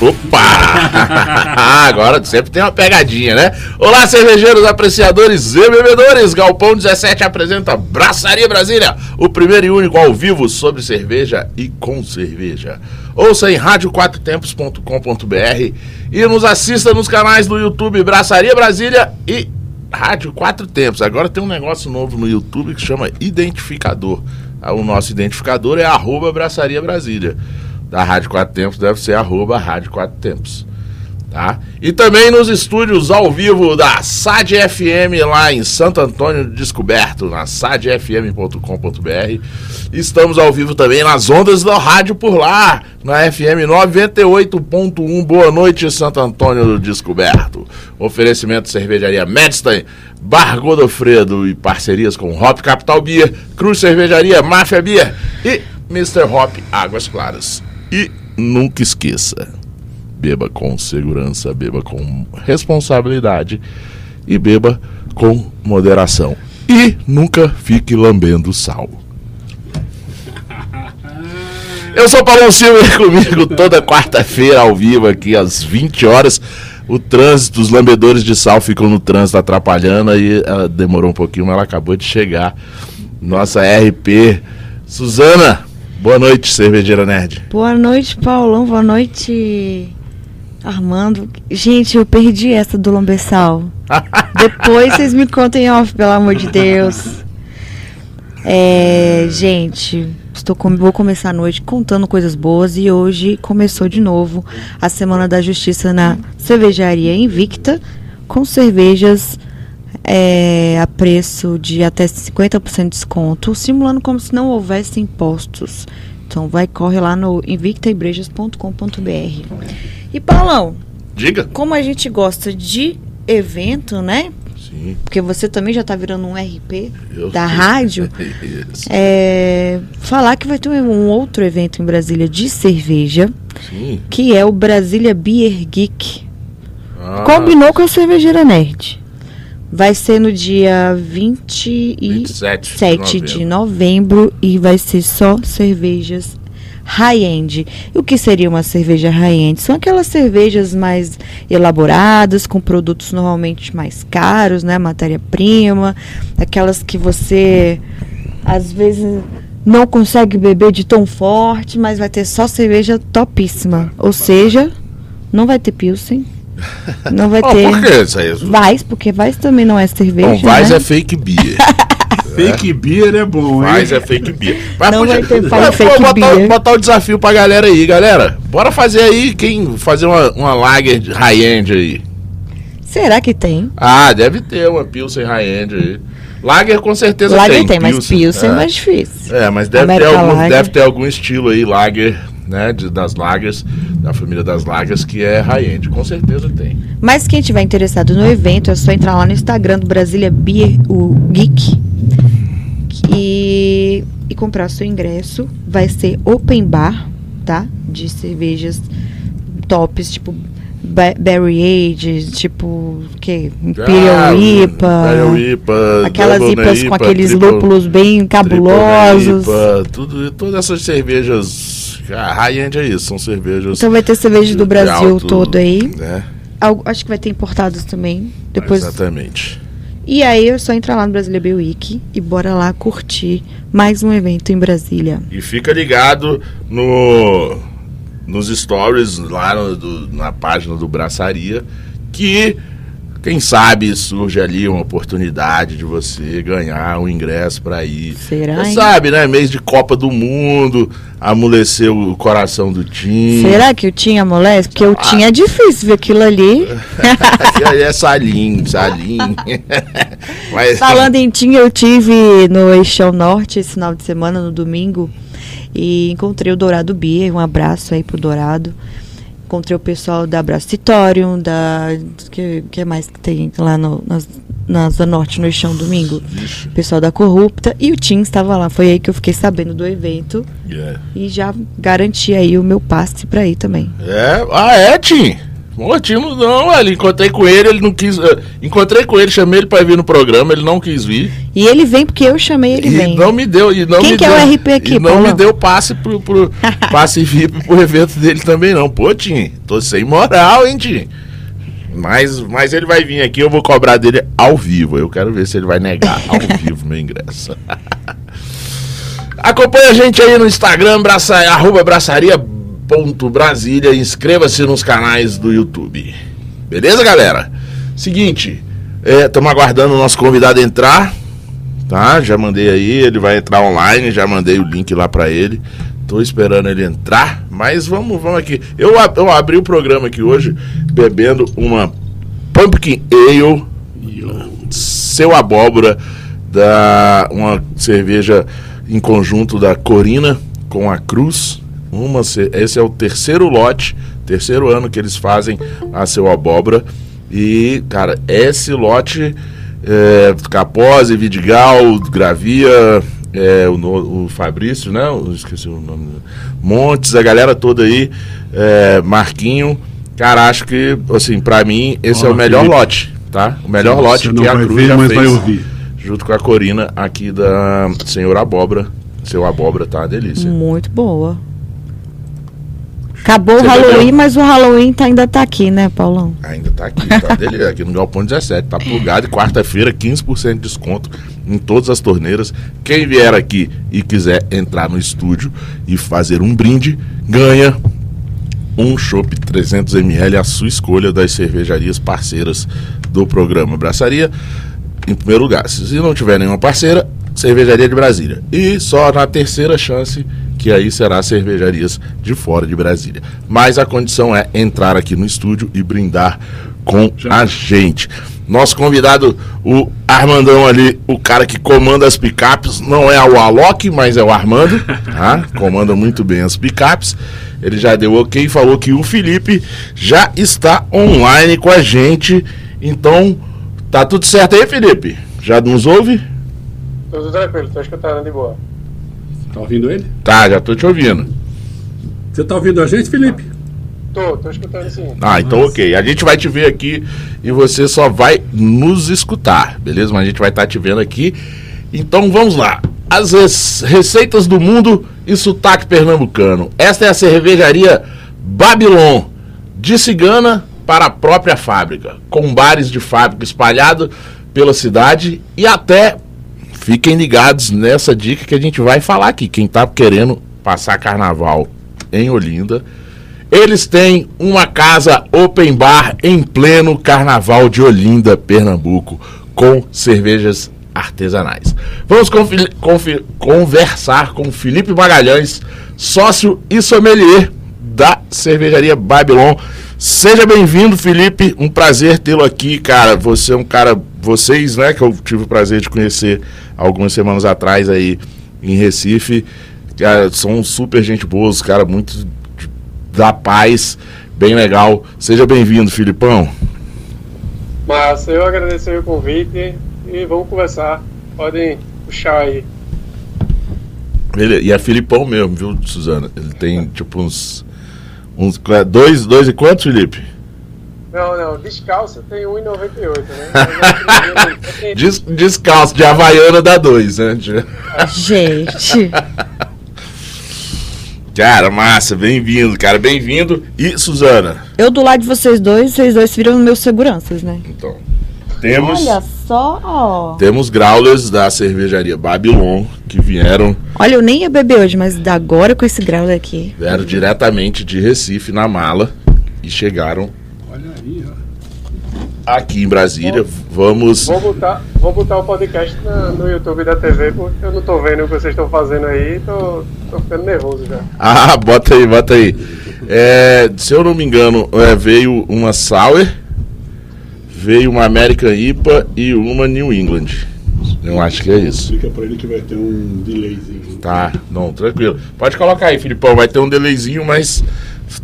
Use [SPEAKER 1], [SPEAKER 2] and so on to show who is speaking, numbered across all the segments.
[SPEAKER 1] Opa! Agora sempre tem uma pegadinha, né? Olá, cervejeiros, apreciadores e bebedores. Galpão 17 apresenta Braçaria Brasília, o primeiro e único ao vivo sobre cerveja e com cerveja. Ouça em radioquatrotempos.com.br e nos assista nos canais do YouTube Braçaria Brasília e Rádio Quatro Tempos. Agora tem um negócio novo no YouTube que chama Identificador. O nosso identificador é arroba Braçaria Brasília da Rádio Quatro Tempos deve ser arroba Rádio Quatro Tempos. Tá? E também nos estúdios ao vivo da SAD FM lá em Santo Antônio Descoberto, na sadfm.com.br. Estamos ao vivo também nas ondas da rádio por lá, na FM 98.1. Boa noite, Santo Antônio do Descoberto. Oferecimento Cervejaria Medstein, Bar Godofredo e parcerias com Hop Capital Beer, Cruz Cervejaria, Máfia Beer e Mr. Hop Águas Claras. E nunca esqueça: beba com segurança, beba com responsabilidade e beba com moderação. E nunca fique lambendo sal. Eu sou Paulo Silva e comigo toda quarta-feira ao vivo aqui às 20 horas. O trânsito, os lambedores de sal ficam no trânsito atrapalhando aí ela demorou um pouquinho, mas ela acabou de chegar. Nossa RP, Suzana, Boa noite, cervejeira nerd.
[SPEAKER 2] Boa noite, Paulão. Boa noite, Armando. Gente, eu perdi essa do Lombeçal. Depois vocês me contem off, pelo amor de Deus. É, gente, estou com, vou começar a noite contando coisas boas e hoje começou de novo a Semana da Justiça na Cervejaria Invicta com cervejas é, a preço de até 50% de desconto, simulando como se não houvesse impostos. Então vai, corre lá no invictaibrejas.com.br. E Paulão,
[SPEAKER 1] diga.
[SPEAKER 2] Como a gente gosta de evento, né?
[SPEAKER 1] Sim.
[SPEAKER 2] Porque você também já está virando um RP Eu da rádio. é, falar que vai ter um outro evento em Brasília de cerveja,
[SPEAKER 1] Sim.
[SPEAKER 2] que é o Brasília Beer Geek. Ah. Combinou com a cervejeira nerd. Vai ser no dia 27 de novembro. de novembro e vai ser só cervejas high-end. E o que seria uma cerveja high-end? São aquelas cervejas mais elaboradas, com produtos normalmente mais caros, né? Matéria-prima, aquelas que você às vezes não consegue beber de tão forte, mas vai ter só cerveja topíssima. Ou seja, não vai ter pilsen, não vai oh, ter.
[SPEAKER 1] Por que isso aí?
[SPEAKER 2] Vais, porque Vais também não é cerveja. Bom,
[SPEAKER 1] Vais
[SPEAKER 2] né?
[SPEAKER 1] é fake beer.
[SPEAKER 3] fake beer é bom, hein?
[SPEAKER 1] É fake beer.
[SPEAKER 2] Mas não podia, vai ter mas, fake
[SPEAKER 1] botar,
[SPEAKER 2] beer.
[SPEAKER 1] Botar o desafio pra galera aí, galera. Bora fazer aí, quem fazer uma, uma lager high-end aí.
[SPEAKER 2] Será que tem?
[SPEAKER 1] Ah, deve ter uma Pilsen high-end aí. Lager com certeza
[SPEAKER 2] Lager
[SPEAKER 1] tem.
[SPEAKER 2] tem, Pilsen, mas Pilsen é. é mais difícil.
[SPEAKER 1] É, mas deve ter, algum, deve ter algum estilo aí, Lager né, de, das lagers, da família das lagers, que é high-end. Com certeza tem.
[SPEAKER 2] Mas quem tiver interessado no evento, é só entrar lá no Instagram do Brasília Beer, o Geek, e, e comprar seu ingresso. Vai ser open bar, tá? De cervejas tops, tipo Berry Age, tipo, que Imperial ah, IPA.
[SPEAKER 1] Imperial IPA.
[SPEAKER 2] Aquelas IPAs com aqueles triple, lúpulos bem cabulosos.
[SPEAKER 1] IPA, tudo, todas essas cervejas ah, high-end é isso, são cervejas.
[SPEAKER 2] Então vai ter cerveja do Brasil alto, todo aí. Né? Algo, acho que vai ter importados também. Depois...
[SPEAKER 1] Exatamente.
[SPEAKER 2] E aí é só entrar lá no Brasília Beer Week e bora lá curtir mais um evento em Brasília.
[SPEAKER 1] E fica ligado no nos stories lá no, do, na página do Braçaria que quem sabe surge ali uma oportunidade de você ganhar um ingresso para ir.
[SPEAKER 2] Será?
[SPEAKER 1] Você sabe, né? Mês de Copa do Mundo, amoleceu o coração do time.
[SPEAKER 2] Será que o Tim amolece? Porque ah. o Tim é difícil ver aquilo ali.
[SPEAKER 1] é Salim, Salim.
[SPEAKER 2] Mas... Falando em Tim, eu tive no Eixão Norte esse final de semana, no domingo, e encontrei o Dourado Bia. Um abraço aí pro Dourado. Encontrei o pessoal da Bracitorium, da. que, que mais que tem lá no, nas na Zona Norte no Eixão domingo. Ixi. Pessoal da Corrupta. E o Tim estava lá. Foi aí que eu fiquei sabendo do evento. Yeah. E já garanti aí o meu passe pra ir também.
[SPEAKER 1] É? Ah, é, Tim? Mortino não, ele encontrei com ele, ele não quis. Uh, encontrei com ele, chamei ele para vir no programa, ele não quis vir.
[SPEAKER 2] E ele vem porque eu chamei ele
[SPEAKER 1] e
[SPEAKER 2] vem.
[SPEAKER 1] não me deu, e não
[SPEAKER 2] Quem
[SPEAKER 1] me
[SPEAKER 2] que
[SPEAKER 1] deu,
[SPEAKER 2] é o RP aqui,
[SPEAKER 1] e não me deu passe pro, pro passe VIP pro evento dele também não. Pô, Tim, tô sem moral, hein, Tim. Mas, mas ele vai vir aqui, eu vou cobrar dele ao vivo. Eu quero ver se ele vai negar ao vivo meu ingresso. Acompanhe a gente aí no Instagram, braça, arroba braçaria Brasília. Inscreva-se nos canais do YouTube. Beleza, galera? Seguinte, estamos é, aguardando o nosso convidado entrar. Tá? Já mandei aí, ele vai entrar online, já mandei o link lá para ele. Tô esperando ele entrar, mas vamos, vamos aqui. Eu, eu abri o programa aqui hoje bebendo uma Pumpkin Ale, seu abóbora, da uma cerveja em conjunto da Corina com a Cruz. Uma, esse é o terceiro lote, terceiro ano que eles fazem a seu abóbora. E, cara, esse lote, é, Capose, Vidigal, Gravia, é, o, o Fabrício, né? Eu esqueci o nome. Montes, a galera toda aí, é, Marquinho. Cara, acho que, assim, pra mim, esse é o melhor Felipe. lote, tá? O melhor Sim, lote que a Cruz ver, já fez. Vai ouvir. Junto com a Corina aqui da Senhor Abóbora. Seu Abóbora tá uma delícia.
[SPEAKER 2] Muito boa. Acabou Você o Halloween, bebeu? mas o Halloween tá, ainda tá aqui, né, Paulão?
[SPEAKER 1] Ainda tá aqui, tá dele, aqui no Galpão 17. Tá plugado e quarta-feira, 15% de desconto em todas as torneiras. Quem vier aqui e quiser entrar no estúdio e fazer um brinde, ganha um chopp 300ml à sua escolha das cervejarias parceiras do programa Braçaria. Em primeiro lugar, se não tiver nenhuma parceira, Cervejaria de Brasília. E só na terceira chance que aí será cervejarias de fora de Brasília. Mas a condição é entrar aqui no estúdio e brindar com a gente. Nosso convidado, o Armandão ali, o cara que comanda as picapes, não é o Alok, mas é o Armando, tá? Comanda muito bem as picapes. Ele já deu ok e falou que o Felipe já está online com a gente. Então, tá tudo certo aí, Felipe? Já nos ouve?
[SPEAKER 4] Tudo tranquilo, tô escutando de boa.
[SPEAKER 3] Tá ouvindo ele?
[SPEAKER 1] Tá, já tô te ouvindo.
[SPEAKER 3] Você tá ouvindo a gente, Felipe?
[SPEAKER 4] Tô, tô escutando sim.
[SPEAKER 1] Ah, então Nossa. ok. A gente vai te ver aqui e você só vai nos escutar, beleza? Mas a gente vai estar tá te vendo aqui. Então vamos lá. As receitas do mundo e sotaque pernambucano. Esta é a cervejaria Babilon, de cigana para a própria fábrica, com bares de fábrica espalhados pela cidade e até fiquem ligados nessa dica que a gente vai falar aqui. Quem está querendo passar carnaval em Olinda, eles têm uma casa open bar em pleno carnaval de Olinda, Pernambuco, com cervejas artesanais. Vamos conversar com Felipe Magalhães, sócio e sommelier da cervejaria Babylon. Seja bem-vindo, Felipe. Um prazer tê-lo aqui, cara. Você é um cara, vocês, né, que eu tive o prazer de conhecer algumas semanas atrás aí em Recife. Cara, são super gente boas, cara, muito da paz, bem legal. Seja bem-vindo, Filipão.
[SPEAKER 4] Massa, eu agradeço o convite e vamos conversar. Podem puxar aí.
[SPEAKER 1] Ele, e é Filipão mesmo, viu, Suzana? Ele tem tipo uns. Uns dois, dois e quantos, Felipe?
[SPEAKER 4] Não, não, descalço tem 1,98, né?
[SPEAKER 1] Des, descalço, de Havaiana dá 2, né?
[SPEAKER 2] Gente.
[SPEAKER 1] Cara, massa, bem-vindo, cara, bem-vindo. E Suzana?
[SPEAKER 2] Eu do lado de vocês dois, vocês dois viram meus seguranças, né?
[SPEAKER 1] Então. Temos.
[SPEAKER 2] Olha só.
[SPEAKER 1] Temos growlers da cervejaria Babylon que vieram.
[SPEAKER 2] Olha, eu nem ia beber hoje, mas agora com esse growler aqui.
[SPEAKER 1] Vieram diretamente de Recife na mala e chegaram aqui em Brasília. Vamos.
[SPEAKER 4] Vou botar, vou botar o podcast na, no YouTube da TV, porque eu não tô vendo o que vocês estão fazendo aí, tô, tô ficando nervoso já.
[SPEAKER 1] Ah, bota aí, bota aí. É, se eu não me engano, é, veio uma Sour, veio uma American IPA e uma New England. Eu acho que é isso.
[SPEAKER 3] Explica pra ele que vai ter um delayzinho.
[SPEAKER 1] Tá, não, tranquilo. Pode colocar aí, Filipão, vai ter um delayzinho, mas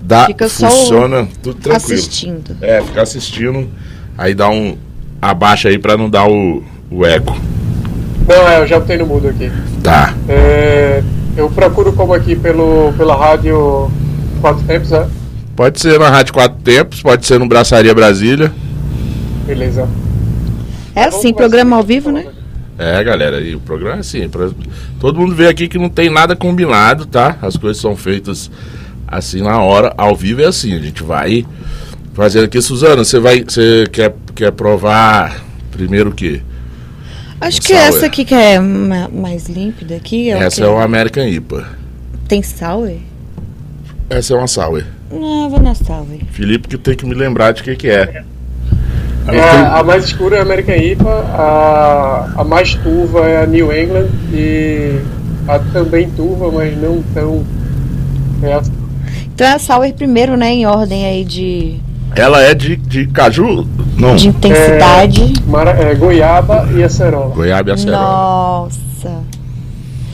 [SPEAKER 1] dá, Fica funciona tudo tranquilo.
[SPEAKER 2] Assistindo.
[SPEAKER 1] É, ficar assistindo. Aí dá um abaixa aí pra não dar o, o eco.
[SPEAKER 4] Não, é, eu já botei no mudo aqui.
[SPEAKER 1] Tá.
[SPEAKER 4] É, eu procuro como aqui pelo, pela rádio Quatro Tempos, é?
[SPEAKER 1] Pode ser na Rádio Quatro Tempos, pode ser no Braçaria Brasília.
[SPEAKER 4] Beleza.
[SPEAKER 2] É assim, programa ao vivo, né?
[SPEAKER 1] É, galera, e o programa é assim, pra... todo mundo vê aqui que não tem nada combinado, tá? As coisas são feitas assim na hora, ao vivo é assim, a gente vai fazendo aqui. Suzana, você vai, você quer, quer provar primeiro o quê?
[SPEAKER 2] Acho um que sour. essa aqui que é mais límpida aqui.
[SPEAKER 1] É essa é o American IPA.
[SPEAKER 2] Tem sour?
[SPEAKER 1] Essa é uma sour.
[SPEAKER 2] Não, vou na sour.
[SPEAKER 1] Felipe que tem que me lembrar de que que é.
[SPEAKER 4] É, a mais escura é a American IPA, a, a mais turva é a New England e a também turva, mas não tão.
[SPEAKER 2] É então é a Sour primeiro, né, em ordem aí de.
[SPEAKER 1] Ela é de, de caju?
[SPEAKER 2] Não. De intensidade.
[SPEAKER 4] É, mara, é, goiaba e acerola.
[SPEAKER 1] Goiaba e acerola.
[SPEAKER 2] Nossa.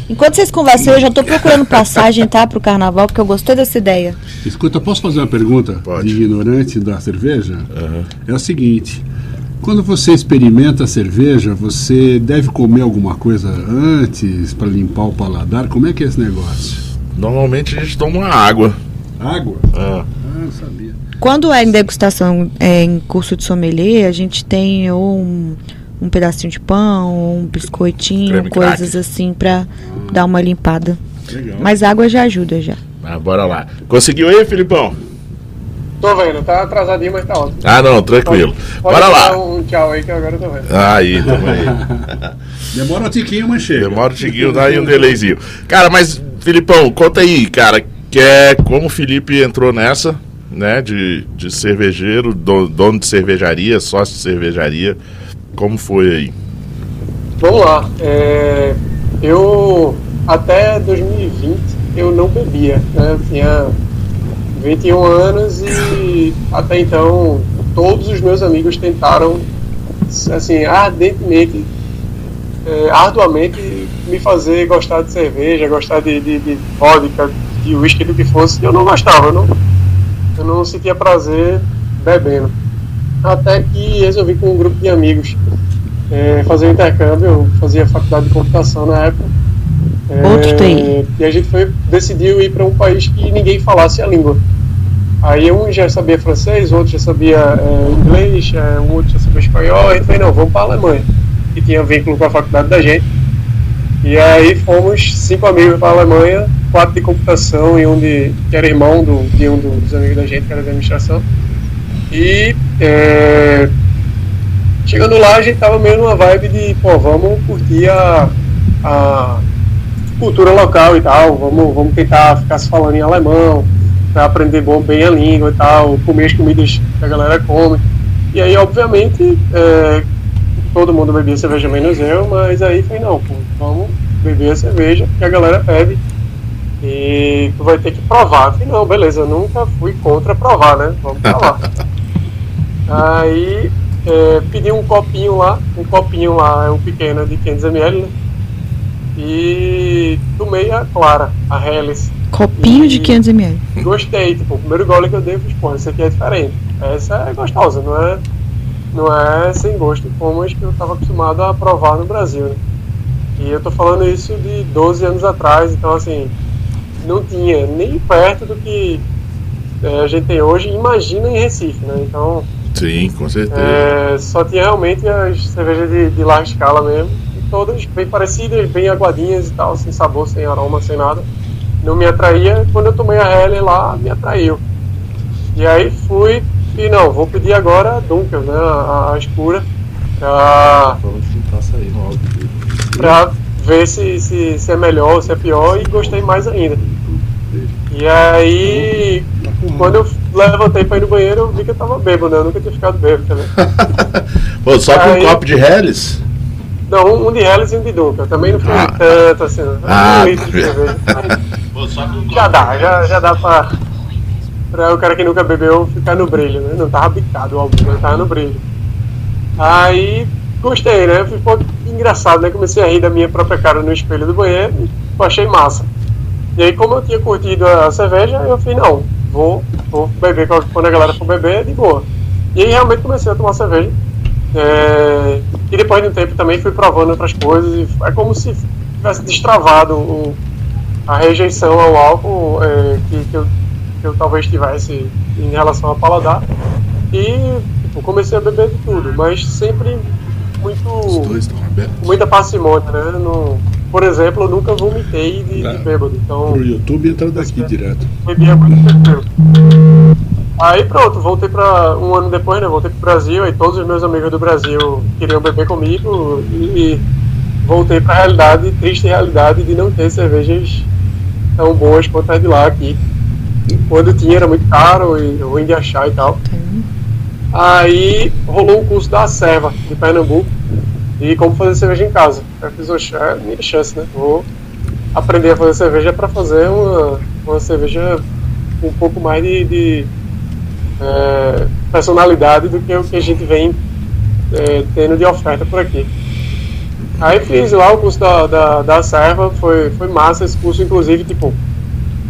[SPEAKER 2] Enquanto vocês conversam, eu já estou procurando passagem, tá, para o carnaval, porque eu gostei dessa ideia.
[SPEAKER 3] Escuta, posso fazer uma pergunta Pode. de ignorante da cerveja? Uhum. É o seguinte: quando você experimenta a cerveja, você deve comer alguma coisa antes para limpar o paladar? Como é que é esse negócio?
[SPEAKER 1] Normalmente a gente toma água.
[SPEAKER 3] Água?
[SPEAKER 1] Ah,
[SPEAKER 3] ah sabia.
[SPEAKER 2] Quando é em degustação é, em curso de sommelier, a gente tem um um pedacinho de pão, um biscoitinho, Creme coisas crack. assim para dar uma limpada. Legal. Mas água já ajuda já.
[SPEAKER 1] Ah, bora lá. Conseguiu aí, Filipão?
[SPEAKER 4] Tô vendo, tá atrasadinho, mas tá ótimo.
[SPEAKER 1] Ah, não, tranquilo. Pode,
[SPEAKER 4] Bora
[SPEAKER 1] lá.
[SPEAKER 4] Um tchau aí que agora eu tô vendo.
[SPEAKER 1] Aí, tamo aí.
[SPEAKER 3] Demora um tiquinho, mas chega.
[SPEAKER 1] Demora um tiquinho, dá aí um delayzinho. Cara, mas, Filipão, conta aí, cara, que é como o Felipe entrou nessa, né, de, de cervejeiro, dono de cervejaria, sócio de cervejaria. Como foi aí?
[SPEAKER 4] Vamos lá. É, eu até 2020 eu não bebia. Né? Eu tinha 21 anos e até então todos os meus amigos tentaram assim ardentemente, é, arduamente me fazer gostar de cerveja, gostar de, de, de vodka, de uísque, do que fosse. Eu não gostava, eu não, eu não sentia prazer bebendo até que resolvi com um grupo de amigos é, fazer um intercâmbio. Eu fazia faculdade de computação na época.
[SPEAKER 2] É.
[SPEAKER 4] E a gente foi, decidiu ir para um país que ninguém falasse a língua. Aí um já sabia francês, outro já sabia é, inglês, é, um outro já sabia espanhol. A gente falou, não, vamos para a Alemanha, que tinha vínculo com a faculdade da gente. E aí fomos cinco amigos para a Alemanha, quatro de computação e um de, que era irmão do, de um dos amigos da gente, que era de administração. E é, chegando lá, a gente tava meio numa vibe de, pô, vamos curtir a, a cultura local e tal, vamos, vamos tentar ficar se falando em alemão, para aprender bom, bem a língua e tal, comer as comidas que a galera come. E aí, obviamente, é, todo mundo bebia cerveja menos eu, mas aí foi, não, pô, vamos beber a cerveja que a galera bebe e tu vai ter que provar. Falei, não, beleza, nunca fui contra provar, né? Vamos provar. Aí é, pedi um copinho lá, um copinho lá, é um pequeno de 500ml, né? E tomei a clara, a Helles.
[SPEAKER 2] Copinho e de 500ml.
[SPEAKER 4] Gostei, tipo, o primeiro gole que eu dei, fiz, pô, esse aqui é diferente. Essa é gostosa, não é, não é sem gosto como as que eu estava acostumado a provar no Brasil, né? E eu tô falando isso de 12 anos atrás, então assim, não tinha nem perto do que é, a gente tem hoje, imagina em Recife, né? Então,
[SPEAKER 1] Sim, com certeza.
[SPEAKER 4] É, só tinha realmente as cervejas de, de larga escala mesmo. E todas bem parecidas, bem aguadinhas e tal, sem sabor, sem aroma, sem nada. Não me atraía. Quando eu tomei a Heller lá, me atraiu. E aí fui e não, vou pedir agora a Dunkel, né? A, a escura. Pra, pra ver se, se, se é melhor, se é pior e gostei mais ainda. E aí, quando eu levantei pra ir no banheiro, eu vi que eu tava bêbado, né? Eu nunca tinha ficado bêbado também.
[SPEAKER 1] Pô, só com um copo de Helles?
[SPEAKER 4] Não, um de Helles e um de Dunkel. Também não foi ah. tanto assim.
[SPEAKER 1] Ah,
[SPEAKER 4] um litro de cerveja. já dá, já, já dá pra, pra o cara que nunca bebeu ficar no brilho, né? Não tava bicado, óbvio, não tava no brilho. Aí, gostei, né? Foi um pouco engraçado, né? Comecei a rir da minha própria cara no espelho do banheiro e achei massa. E aí, como eu tinha curtido a cerveja, eu falei, não, vou, vou beber quando a galera for beber, de boa. E aí realmente comecei a tomar cerveja. É, e depois de um tempo também fui provando outras coisas. É como se tivesse destravado o, a rejeição ao álcool é, que, que, eu, que eu talvez tivesse em relação ao paladar. E tipo, comecei a beber de tudo, mas sempre muito. Os dois estão abertos. Muita parcimônia, né? No, por exemplo, eu nunca vomitei de, de bêbado. Então,
[SPEAKER 3] Pro YouTube entra daqui direto.
[SPEAKER 4] Bebia muito tranquilo. Aí pronto, voltei para um ano depois, né? Voltei pro Brasil, aí todos os meus amigos do Brasil queriam beber comigo e voltei para a realidade, triste realidade de não ter cervejas tão boas quanto a de lá aqui. Quando tinha era muito caro e ruim de achar e tal. Aí rolou um curso da Serva de Pernambuco e como fazer cerveja em casa. Eu fiz, é minha chance, né? Vou aprender a fazer cerveja para fazer uma, uma cerveja com um pouco mais de, de é, personalidade do que o que a gente vem é, tendo de oferta por aqui. Aí fiz lá o curso da, da, da Serva, foi, foi massa esse curso, inclusive, tipo,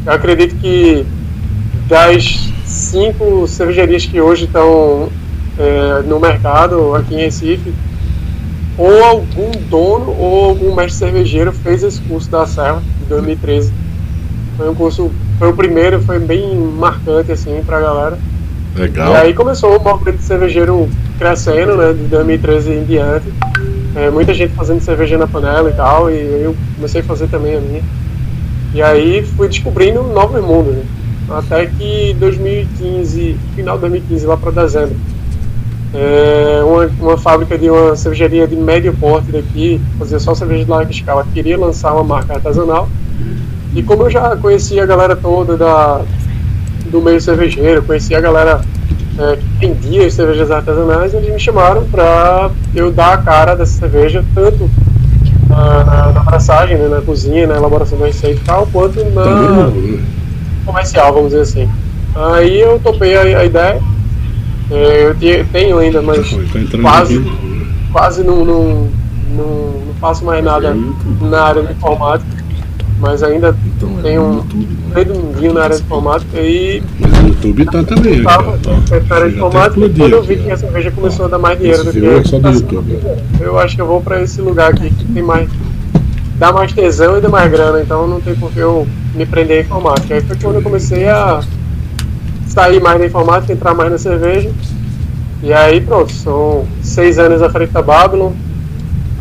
[SPEAKER 4] eu acredito que das cinco cervejarias que hoje estão é, no mercado aqui em Recife, ou algum dono ou algum mestre cervejeiro fez esse curso da Serva de 2013. Foi um curso, foi o primeiro, foi bem marcante assim pra galera.
[SPEAKER 1] Legal.
[SPEAKER 4] E aí começou o movimento cervejeiro crescendo, né, de 2013 em diante. É, muita gente fazendo cerveja na panela e tal, e eu comecei a fazer também a minha. E aí fui descobrindo novos mundos, né? Até que 2015, final de 2015, lá para dezembro, é, uma, uma, fábrica de uma cervejaria de médio porte daqui, fazia só cerveja de larga escala, queria lançar uma marca artesanal. E como eu já conhecia a galera toda da, do meio cervejeiro, conhecia a galera é, que vendia as cervejas artesanais, eles me chamaram para eu dar a cara dessa cerveja, tanto na, na, na abraçagem, né, na cozinha, na elaboração da receita e tal, quanto na né? comercial, vamos dizer assim. Aí eu topei a, a ideia é, eu tenho ainda, mas tá quase, quase não, não, não, não faço mais nada na área de informática. Mas ainda então, tenho um dedinho na área de informática e.
[SPEAKER 3] Mas o YouTube tá também.
[SPEAKER 4] Estava na área de informática e quando eu vi que a cerveja começou a dar mais dinheiro do que eu.
[SPEAKER 3] É só do YouTube.
[SPEAKER 4] Eu acho que eu vou para esse lugar aqui que tem mais. dá mais tesão e dá mais grana, então não tem por que eu me prender em informática. Aí foi quando eu comecei a sair mais da informática, entrar mais na cerveja. E aí pronto, são seis anos à frente da Babylon.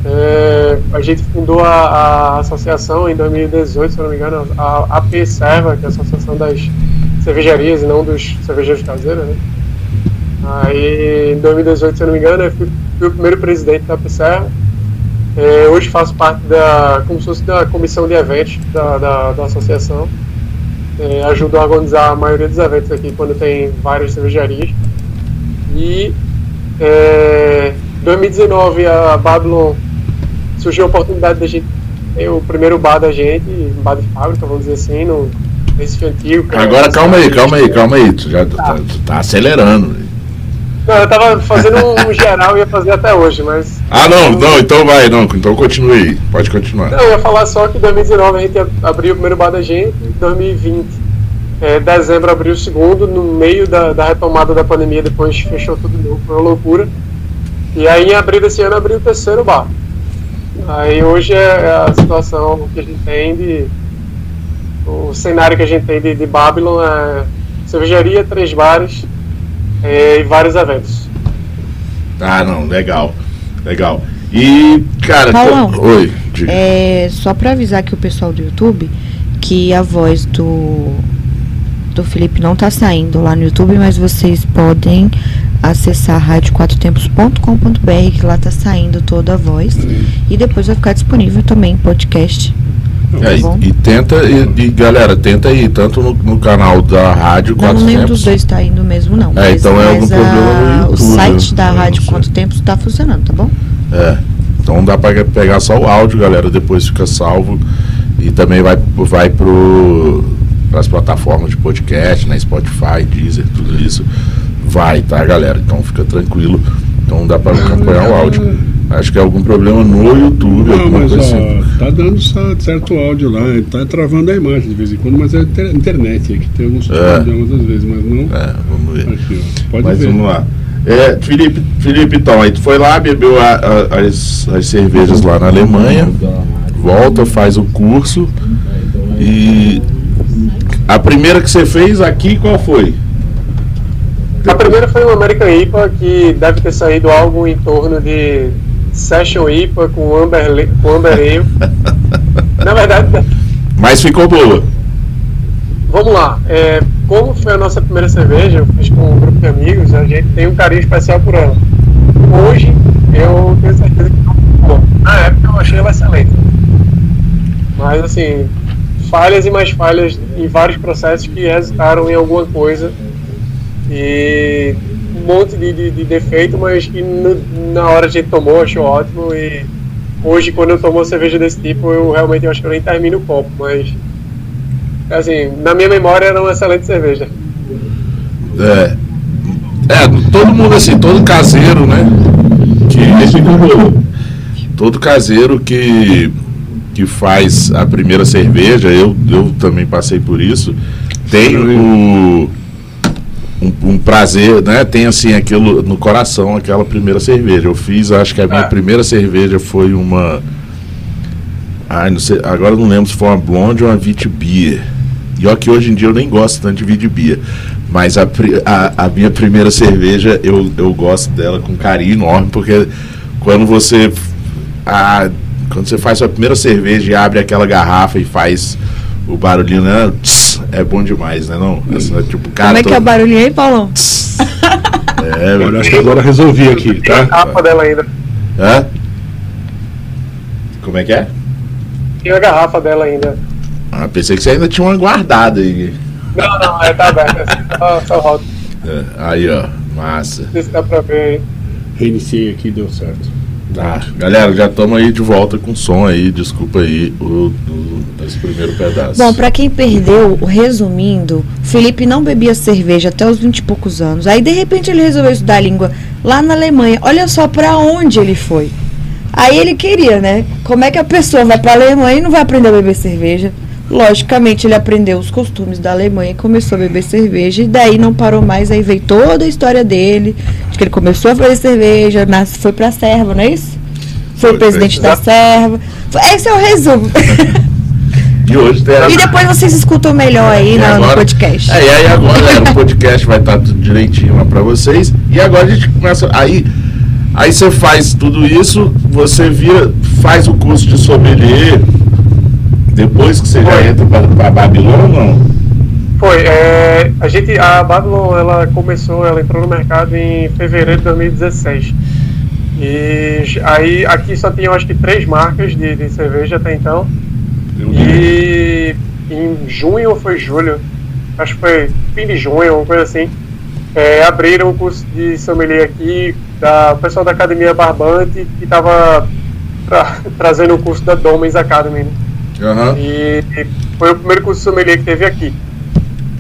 [SPEAKER 4] É, a gente fundou a, a, associação em 2018, se não me engano, a AP Serva, que é a Associação das Cervejarias e não dos cervejeiros caseiros, né? Aí em 2018, se não me engano, eu fui, fui o primeiro presidente da AP Serva. É, hoje faço parte da, como se fosse da comissão de eventos da, da, da associação é, ajuda a organizar a maioria dos eventos aqui quando tem várias cervejarias. E é, 2019 a Babylon surgiu a oportunidade da gente ter o primeiro bar da gente, bar de fábrica, vamos dizer assim, no Recife Antigo.
[SPEAKER 1] Agora é calma aí, calma aí, calma aí, tu já tá, tu tá acelerando.
[SPEAKER 4] Não, eu tava fazendo um geral, ia fazer até hoje, mas.
[SPEAKER 1] Ah, não, não, então vai, não, então continue aí, pode continuar.
[SPEAKER 4] Não, eu ia falar só que em 2019 a gente abriu o primeiro bar da gente, em 2020, é, dezembro abriu o segundo, no meio da, da retomada da pandemia, depois fechou tudo de novo, foi uma loucura. E aí em abril desse ano abriu o terceiro bar. Aí hoje é, é a situação que a gente tem de. O cenário que a gente tem de, de Babylon é cervejaria, três bares é, e vários eventos.
[SPEAKER 1] Ah, não, legal. Legal. E, cara,
[SPEAKER 2] Paulão, oi, diga. É, só para avisar que o pessoal do YouTube que a voz do do Felipe não está saindo lá no YouTube, mas vocês podem acessar radioquatrotempos.com.br que lá está saindo toda a voz e depois vai ficar disponível também em podcast
[SPEAKER 1] é, e, e, tenta, e, e, galera, tenta aí, tanto no, no canal da Rádio
[SPEAKER 2] Quatro Tempos. Não, dos dois está indo mesmo, não.
[SPEAKER 1] É, mas, então é algum problema no YouTube.
[SPEAKER 2] O site da Rádio Quatro Tempos está funcionando, tá bom?
[SPEAKER 1] É. Então dá para pegar só o áudio, galera, depois fica salvo. E também vai, vai pro para as plataformas de podcast, né, Spotify, Deezer, tudo isso. Vai, tá, galera? Então fica tranquilo. Então dá para acompanhar o áudio. Acho que é algum problema no YouTube.
[SPEAKER 3] Não, mas ó, assim. tá dando certo áudio lá, tá travando a imagem de vez em quando, mas é internet que tem alguns é. problemas às vezes, mas não.
[SPEAKER 1] É, vamos ver.
[SPEAKER 3] Aqui,
[SPEAKER 1] Pode mas ver. vamos lá. É, Felipe, Felipe, então, aí tu foi lá, bebeu a, a, as, as cervejas lá na Alemanha, volta, faz o curso e a primeira que você fez aqui, qual foi?
[SPEAKER 4] A primeira foi uma American IPA que deve ter saído algo em torno de Session IPA com Amber, com Amber Ale. Na verdade.
[SPEAKER 1] Mas ficou boa.
[SPEAKER 4] Vamos lá. É, como foi a nossa primeira cerveja, eu fiz com um grupo de amigos, a gente tem um carinho especial por ela. Hoje, eu tenho certeza que não bom. Na época, eu achei ela excelente. Mas, assim, falhas e mais falhas em vários processos que resultaram em alguma coisa. E monte de, de, de defeito, mas que no, na hora a gente tomou, achou ótimo. E hoje, quando eu tomo cerveja desse tipo, eu realmente acho que eu nem termino o copo, mas assim, na minha memória era uma excelente cerveja.
[SPEAKER 1] É. É, todo mundo assim, todo caseiro, né? Que, todo caseiro que, que faz a primeira cerveja, eu, eu também passei por isso, tem o, um, um, prazer, né? Tem assim aquilo no coração, aquela primeira cerveja. Eu fiz, acho que a minha é. primeira cerveja foi uma. Ai, não sei, agora não lembro se foi uma blonde ou uma Vit Beer. E ó que hoje em dia eu nem gosto tanto de Vidibia. Mas a, a, a, minha primeira cerveja, eu, eu gosto dela com carinho enorme, porque quando você. A, quando você faz sua primeira cerveja e abre aquela garrafa e faz o barulhinho, né? Tss, é bom demais, né? Não?
[SPEAKER 2] Assim, é tipo, cara, Como é que é o barulhinho aí, Paulão?
[SPEAKER 3] é, eu acho que agora resolvi aqui, tá?
[SPEAKER 4] Tem a garrafa dela ainda.
[SPEAKER 1] Hã? Como é que é?
[SPEAKER 4] Tem a garrafa dela ainda.
[SPEAKER 1] Ah, pensei que você ainda tinha uma guardada
[SPEAKER 4] aí. Não, não, é, tá aberta. Assim, só, só roda.
[SPEAKER 1] É, aí, ó, massa.
[SPEAKER 4] Não sei se dá pra ver aí.
[SPEAKER 3] Reiniciei aqui deu certo.
[SPEAKER 1] Tá, galera, já estamos aí de volta com som aí, desculpa aí o, o, esse primeiro pedaço.
[SPEAKER 2] Bom, para quem perdeu, resumindo, Felipe não bebia cerveja até os 20 e poucos anos. Aí de repente ele resolveu estudar a língua lá na Alemanha. Olha só para onde ele foi. Aí ele queria, né? Como é que a pessoa vai para a Alemanha e não vai aprender a beber cerveja? Logicamente, ele aprendeu os costumes da Alemanha, começou a beber cerveja e daí não parou mais. Aí veio toda a história dele, de que ele começou a fazer cerveja, nasce, foi pra serva, não é isso? Foi, foi presidente foi. da serva. Esse é o resumo.
[SPEAKER 1] E, hoje tem
[SPEAKER 2] e depois vocês escutam melhor aí no, agora, no podcast.
[SPEAKER 1] É, e aí agora o podcast vai estar tudo direitinho lá para vocês. E agora a gente começa. Aí, aí você faz tudo isso, você vira, faz o curso de sommelier depois que você Foi. já entra para a Babylon ou não?
[SPEAKER 4] Foi. É, a gente, a Babylon, ela começou, ela entrou no mercado em fevereiro de 2016. E aí aqui só tinham acho que três marcas de, de cerveja até então. E em junho ou foi julho, acho que foi fim de junho, uma coisa assim, é, abriram o curso de sommelier aqui, da, o pessoal da Academia Barbante, que estava tra, trazendo o curso da Domens Academy. Né? Uhum. E, e, foi o primeiro curso sommelier que teve aqui.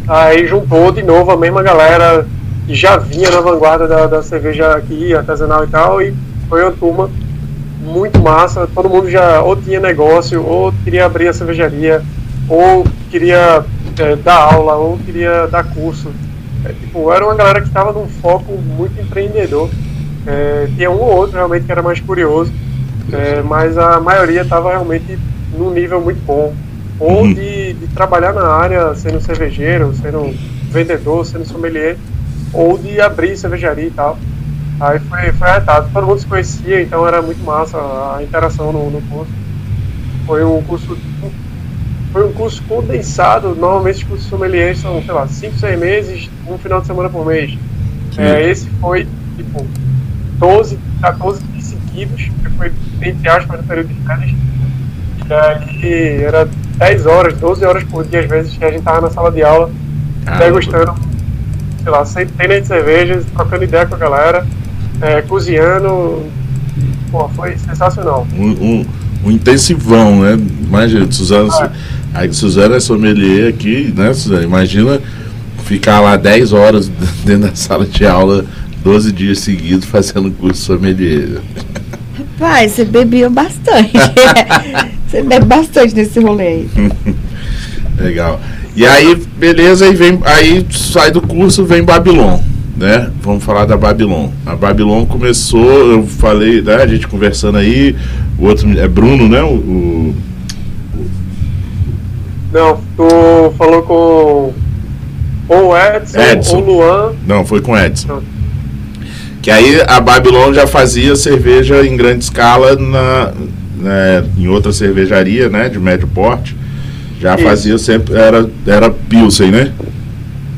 [SPEAKER 4] Aí juntou de novo a mesma galera que já vinha na vanguarda da, da cerveja aqui, artesanal e tal, e foi uma turma muito massa. Todo mundo já ou tinha negócio, ou queria abrir a cervejaria, ou queria é, dar aula, ou queria dar curso. É, tipo, era uma galera que estava num foco muito empreendedor. É, tinha um ou outro realmente que era mais curioso, é, mas a maioria estava realmente num nível muito bom. Ou uhum. de, de, trabalhar na área sendo cervejeiro, sendo vendedor, sendo sommelier, ou de abrir cervejaria e tal. Aí foi, foi arretado. Todo mundo se conhecia, então era muito massa a interação no, no curso. Foi um curso foi um curso condensado. Normalmente os cursos sommelier são, sei lá, 5, 6 meses, um final de semana por mês. É, esse foi, tipo, 12, 14 seguidos, que foi, entre aspas, no período de férias aí era 10 horas, 12 horas por dia, às vezes, que a gente tava na sala de aula, degustando, sei lá, centenas de cervejas, trocando ideia com a galera, é, cozinhando. Pô, foi sensacional.
[SPEAKER 1] Um, um, um intensivão, né? Imagina, Suzana, ah. aí Suzana é sommelier aqui, né, Suzana? Imagina ficar lá 10 horas dentro da sala de aula, 12 dias seguidos, fazendo curso sommelier.
[SPEAKER 2] Pai, você bebeu bastante. você bebe bastante nesse rolê aí.
[SPEAKER 1] Legal. E aí, beleza, aí vem, aí sai do curso, vem Babilon. né? Vamos falar da Babylon. A Babylon começou, eu falei, né, a gente conversando aí, o outro é Bruno, né? O, o...
[SPEAKER 4] Não, tu falou com ou Edson, Edson. ou Luan.
[SPEAKER 1] Não, foi com Edson. Que aí a Babylon já fazia cerveja em grande escala na, né, em outra cervejaria, né, de médio porte. Já Isso. fazia sempre, era, era Pilsen, né?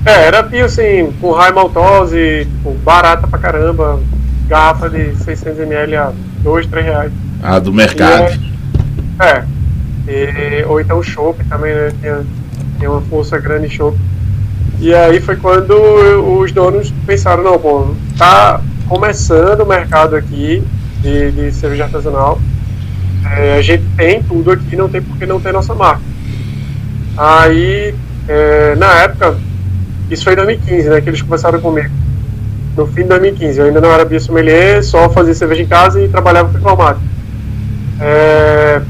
[SPEAKER 4] É, era Pilsen com high maltose, tipo, barata pra caramba, garrafa de 600ml a 2, 3 reais.
[SPEAKER 1] Ah, do mercado.
[SPEAKER 4] E, é, e, ou então o chopp também, né, tinha, tinha uma força grande chopp. E aí foi quando os donos pensaram, não, pô, tá começando o mercado aqui de, de cerveja artesanal, é, a gente tem tudo aqui, não tem por que não ter nossa marca. Aí, é, na época, isso foi em 2015, né, que eles começaram comigo. No fim de 2015, eu ainda não era sommelier, só fazia cerveja em casa e trabalhava com informática. É,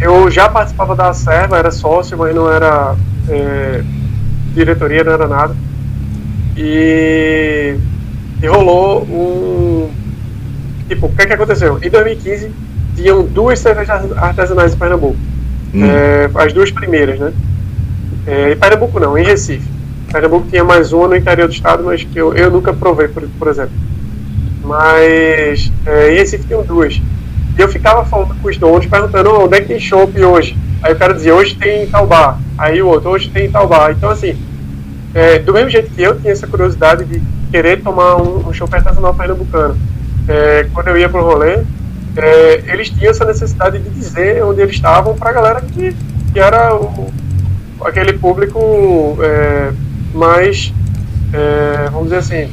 [SPEAKER 4] eu já participava da Serva, era sócio, mas não era é, diretoria, não era nada. E, e rolou um. Tipo, o que, é que aconteceu? Em 2015, tinham duas cervejas artesanais em Pernambuco. Hum. É, as duas primeiras, né? É, em Pernambuco não, em Recife. Pernambuco tinha mais uma no interior do estado, mas que eu, eu nunca provei, por, por exemplo. Mas é, em Recife tinham duas. E eu ficava falando com os donos, perguntando oh, onde é que tem shopping hoje. Aí o cara dizia, hoje tem Taubá. Aí o outro, hoje tem Taubá. Então, assim, é, do mesmo jeito que eu tinha essa curiosidade de querer tomar um, um chopp artesanal pernambucano, é, quando eu ia pro rolê, é, eles tinham essa necessidade de dizer onde eles estavam para a galera que, que era o, aquele público é, mais, é, vamos dizer assim,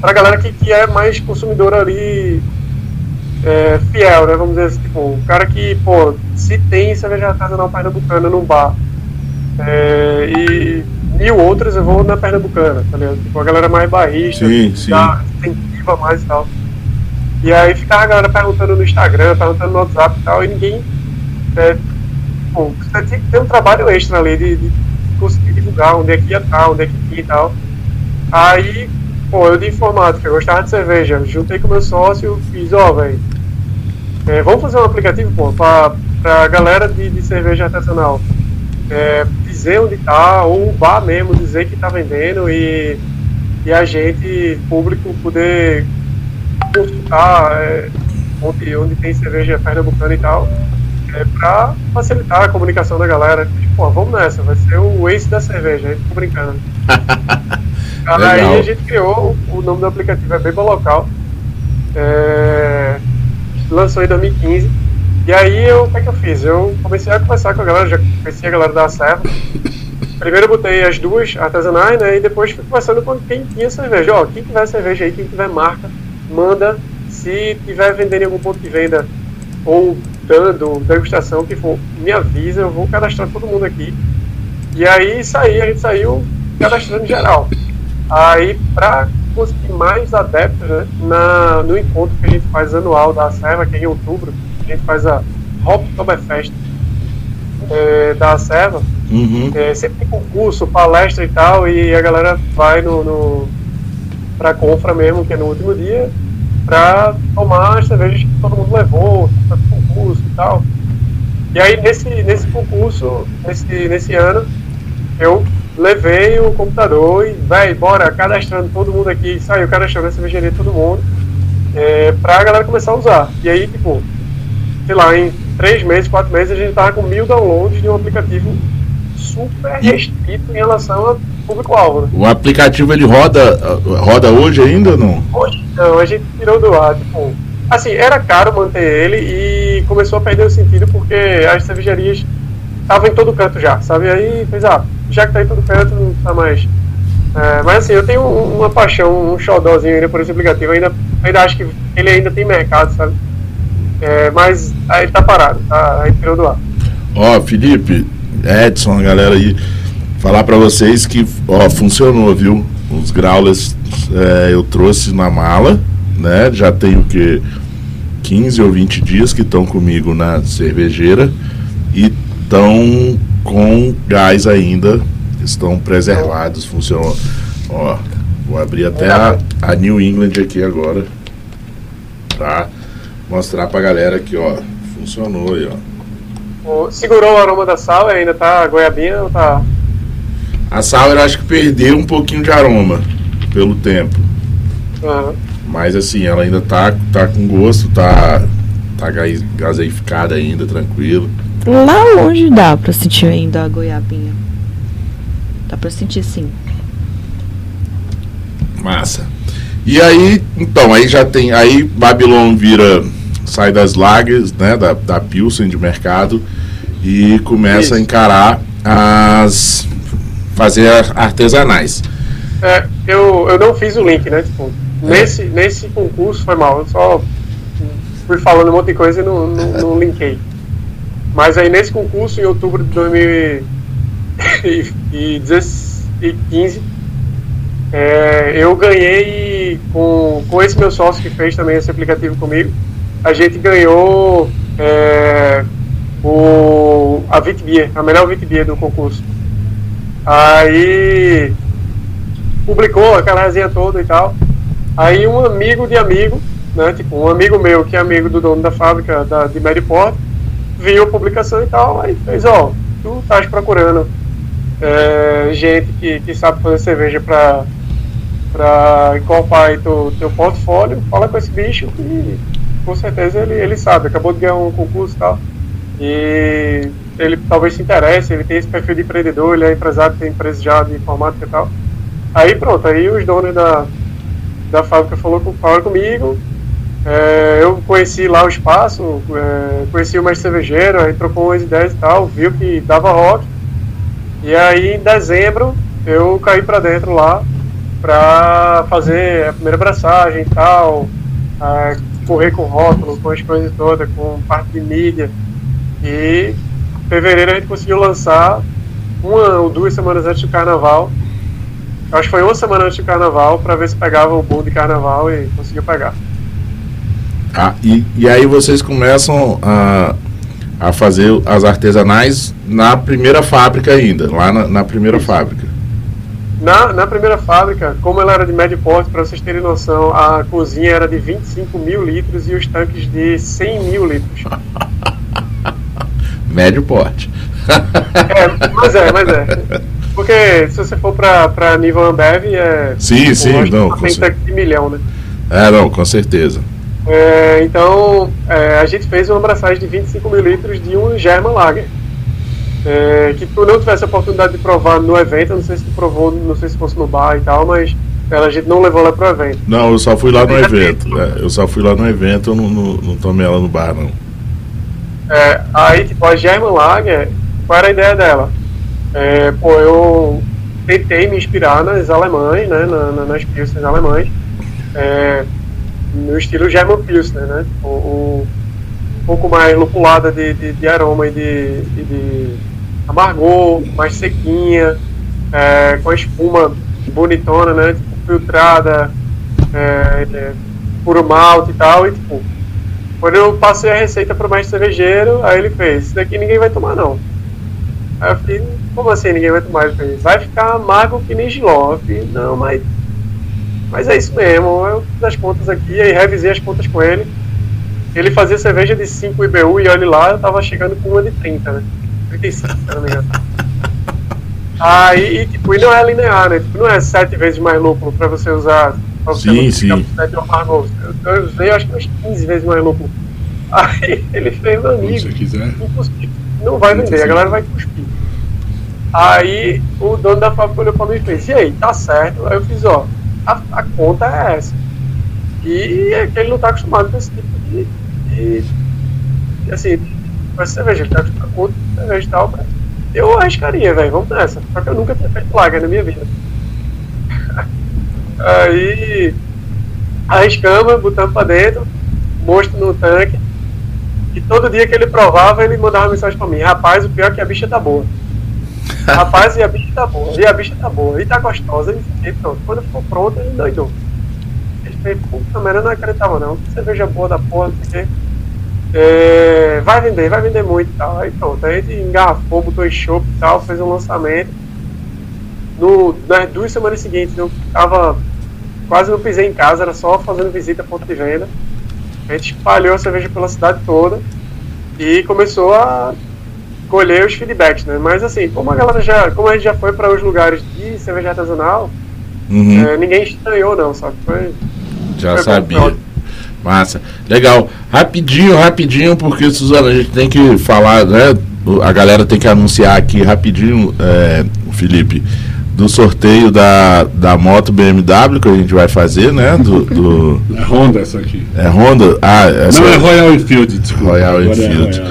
[SPEAKER 4] para a galera que, que é mais consumidora ali é, fiel, né? Vamos dizer assim, tipo, o cara que, pô, se tem cerveja artesanal pernambucana num bar é, e mil outras eu vou na pernambucana, tá ligado? Tipo, a galera mais barrista,
[SPEAKER 1] sim, sim. Dá,
[SPEAKER 4] incentiva mais e tal. E aí ficava a galera perguntando no Instagram, perguntando no WhatsApp e tal, e ninguém. É, pô, você tinha que ter um trabalho extra ali de, de conseguir divulgar onde é que ia estar, onde é que tinha e tal. Aí, pô, eu de informática, eu gostava de cerveja, juntei com meu sócio, fiz, ó, oh, velho, é, vamos fazer um aplicativo, pô, pra, pra galera de, de cerveja artesanal é, dizer onde tá, ou o bar mesmo dizer que tá vendendo e, e a gente, público, poder consultar é, onde, onde tem cerveja pernambucana e tal, é, para facilitar a comunicação da galera. Tipo, pô, vamos nessa, vai ser o Ace da cerveja, a gente ficou brincando. Aí a gente criou, o nome do aplicativo é Beba Local, é, lançou em 2015. E aí eu, o que, é que eu fiz? Eu comecei a conversar com a galera, já conheci a galera da Serra. Primeiro eu botei as duas artesanais, né? E depois fui conversando com quem tinha cerveja. Ó, quem tiver cerveja aí, quem tiver marca, manda. Se tiver vendendo em algum ponto de venda ou dando degustação, que for, me avisa, eu vou cadastrar todo mundo aqui. E aí saí, a gente saiu cadastrando geral. Aí, para conseguir mais adeptos, né, na, no encontro que a gente faz anual da Serva, que é em outubro, a gente faz a Hoptoberfest é, da Serva, uhum. é, sempre tem concurso, palestra e tal, e a galera vai no, no pra Confra mesmo, que é no último dia, para tomar as cervejas que todo mundo levou, concurso e tal. E aí nesse, nesse concurso, nesse, nesse ano, eu levei o computador e, vai, bora, cadastrando todo mundo aqui, saiu cadastrando a cervejaria todo mundo, é, pra galera começar a usar. E aí, tipo, sei lá, em três meses, quatro meses, a gente tava com mil downloads de um aplicativo super restrito em relação ao público-alvo. Né?
[SPEAKER 1] O aplicativo ele roda, roda hoje ainda ou não?
[SPEAKER 4] Hoje não, a gente tirou do ar. Tipo, assim, era caro manter ele e começou a perder o sentido porque as cervejarias estavam em todo canto já, sabe? Aí fez, ah, já que tá em todo canto, não tá mais. É, mas assim, eu tenho uma paixão, um xodózinho ainda por esse aplicativo, ainda, ainda acho que ele ainda tem mercado, sabe? É, mas aí tá parado, tá? Aí tirou do ar.
[SPEAKER 1] Ó, Felipe, Edson, a galera aí, falar para vocês que ó, funcionou, viu? Os growlers é, eu trouxe na mala, né? Já tem o que 15 ou 20 dias que estão comigo na cervejeira e estão com gás ainda, estão preservados, funcionam. Ó, Vou abrir até a, a New England aqui agora. Pra mostrar pra galera aqui, ó. Funcionou aí,
[SPEAKER 4] ó. Segurou o aroma da sal ainda tá goiabinha ou tá.
[SPEAKER 1] A sal eu acho que perdeu um pouquinho de aroma pelo tempo. Uhum. Mas assim, ela ainda tá, tá com gosto, tá, tá gaseificada ainda, tranquilo.
[SPEAKER 2] Lá longe dá pra sentir ainda a goiabinha. Dá pra sentir sim.
[SPEAKER 1] Massa. E aí, então, aí já tem. Aí Babylon vira. Sai das lagers, né? Da, da Pilsen de mercado e começa Isso. a encarar as. fazer artesanais.
[SPEAKER 4] É, eu, eu não fiz o link, né? Tipo, é. nesse, nesse concurso foi mal. Eu só fui falando um monte de coisa e não, não, não linkei. Mas aí nesse concurso, em outubro de 2015, é, eu ganhei com, com esse meu sócio que fez também esse aplicativo comigo. A gente ganhou é, o, a Vitbier, a melhor Vitbier do concurso. Aí publicou aquela resenha toda e tal. Aí um amigo de amigo, né, tipo um amigo meu que é amigo do dono da fábrica da, de Mediport, viu a publicação e tal, aí fez, ó, tu estás procurando é, gente que, que sabe fazer cerveja para para incorporar aí teu, teu portfólio, fala com esse bicho e com certeza ele, ele sabe, acabou de ganhar um concurso e tal. E ele talvez se interesse, ele tem esse perfil de empreendedor, ele é empresário, tem empresa já de informática e tal. Aí pronto, aí os donos da, da fábrica falou com, falaram comigo, é, eu conheci lá o espaço, é, conheci o mestre cervejeiro, aí trocou umas ideias e tal, viu que dava rock. E aí em dezembro eu caí para dentro lá para fazer a primeira abraçagem e tal, correr com rótulo, com as coisas todas, com parte de mídia. E em fevereiro a gente conseguiu lançar uma ou duas semanas antes do carnaval. Acho que foi uma semana antes do carnaval para ver se pegava o boom de carnaval e conseguiu pegar.
[SPEAKER 1] Ah, e, e aí vocês começam a, a fazer as artesanais na primeira fábrica ainda, lá na, na primeira Isso. fábrica.
[SPEAKER 4] Na, na primeira fábrica, como ela era de médio porte, para vocês terem noção, a cozinha era de 25 mil litros e os tanques de 100 mil litros.
[SPEAKER 1] médio porte.
[SPEAKER 4] é, mas é, mas é. Porque se você for para nível Ambev, é.
[SPEAKER 1] Sim, sim, não.
[SPEAKER 4] Tem tanque de milhão, né?
[SPEAKER 1] É, não, com certeza.
[SPEAKER 4] É, então, é, a gente fez uma abraçagem de 25 mil litros de um German Lager. É, que tu não tivesse a oportunidade de provar no evento, não sei se tu provou, não sei se fosse no bar e tal, mas ela, a gente não levou ela pro evento.
[SPEAKER 1] Não, eu só fui lá no é, evento. É, eu só fui lá no evento, eu não, não, não tomei ela no bar, não.
[SPEAKER 4] É, aí, tipo, a German Lager, qual era a ideia dela? É, pô, eu tentei me inspirar nas alemães, né, na, na, nas pilsens alemães, é, no estilo German Pilsner, né, o, o um pouco mais lupulada de, de, de aroma e de, de, de amargor, mais sequinha, é, com a espuma bonitona, né? Tipo, filtrada, é, é, puro malte e tal. E tipo, quando eu passei a receita para o mestre cervejeiro, aí ele fez: Isso daqui ninguém vai tomar, não. Aí eu falei: Como assim ninguém vai tomar? Ele fez: Vai ficar amargo que nem giló. Eu falei: Não, mas. Mas é isso mesmo. Eu fiz as contas aqui, aí revisei as contas com ele. Ele fazia cerveja de 5 IBU e olha lá, eu tava chegando com uma de 30, né? 35, se não me engano. Aí, tipo, e não é linear, né? Tipo, não é sete vezes mais lúpulo para você usar. Pra você
[SPEAKER 1] sim, sim.
[SPEAKER 4] Novo. Eu, eu usei acho que umas 15 vezes mais lúpulo. Aí ele fez meu amigo. Se quiser. Impossível. Não vai vender, a galera vai cuspir. Aí o dono da fábrica olhou pra mim e fez, e aí, tá certo? Aí eu fiz, ó, a, a conta é essa. E é que ele não tá acostumado com esse tipo de. de, de assim, com cerveja, ele tá com cerveja e tal, eu arriscaria, velho, vamos nessa. Só que eu nunca tinha feito lager na minha vida. Aí arriscamos, botamos pra dentro, monstro no tanque. E todo dia que ele provava, ele mandava mensagem pra mim: Rapaz, o pior é que a bicha tá boa. Rapaz, e a bicha tá boa, e a bicha tá boa, e tá gostosa. E pronto, quando ficou pronto, ele doidou. Ele fez, puta merda, eu não acreditava não. Que cerveja boa da porra, não sei o quê. É, vai vender, vai vender muito e tal. Aí pronto, a gente engarrafou, botou em show e tal, fez um lançamento. No, nas duas semanas seguintes eu tava quase não pisei em casa, era só fazendo visita a ponto de venda. A gente espalhou a cerveja pela cidade toda e começou a colher os feedbacks, né? Mas assim, como a galera já, como a gente já foi para os lugares de cerveja artesanal, uhum. é, ninguém estranhou não, sabe? Foi,
[SPEAKER 1] já foi sabia. Massa. Legal. Rapidinho, rapidinho, porque, Suzana, a gente tem que falar, né? A galera tem que anunciar aqui rapidinho, é, Felipe, do sorteio da, da moto BMW que a gente vai fazer, né? Do, do...
[SPEAKER 3] É Honda essa aqui.
[SPEAKER 1] É Honda? Ah, essa...
[SPEAKER 3] Não, é Royal Enfield,
[SPEAKER 1] desculpa. Royal é Enfield.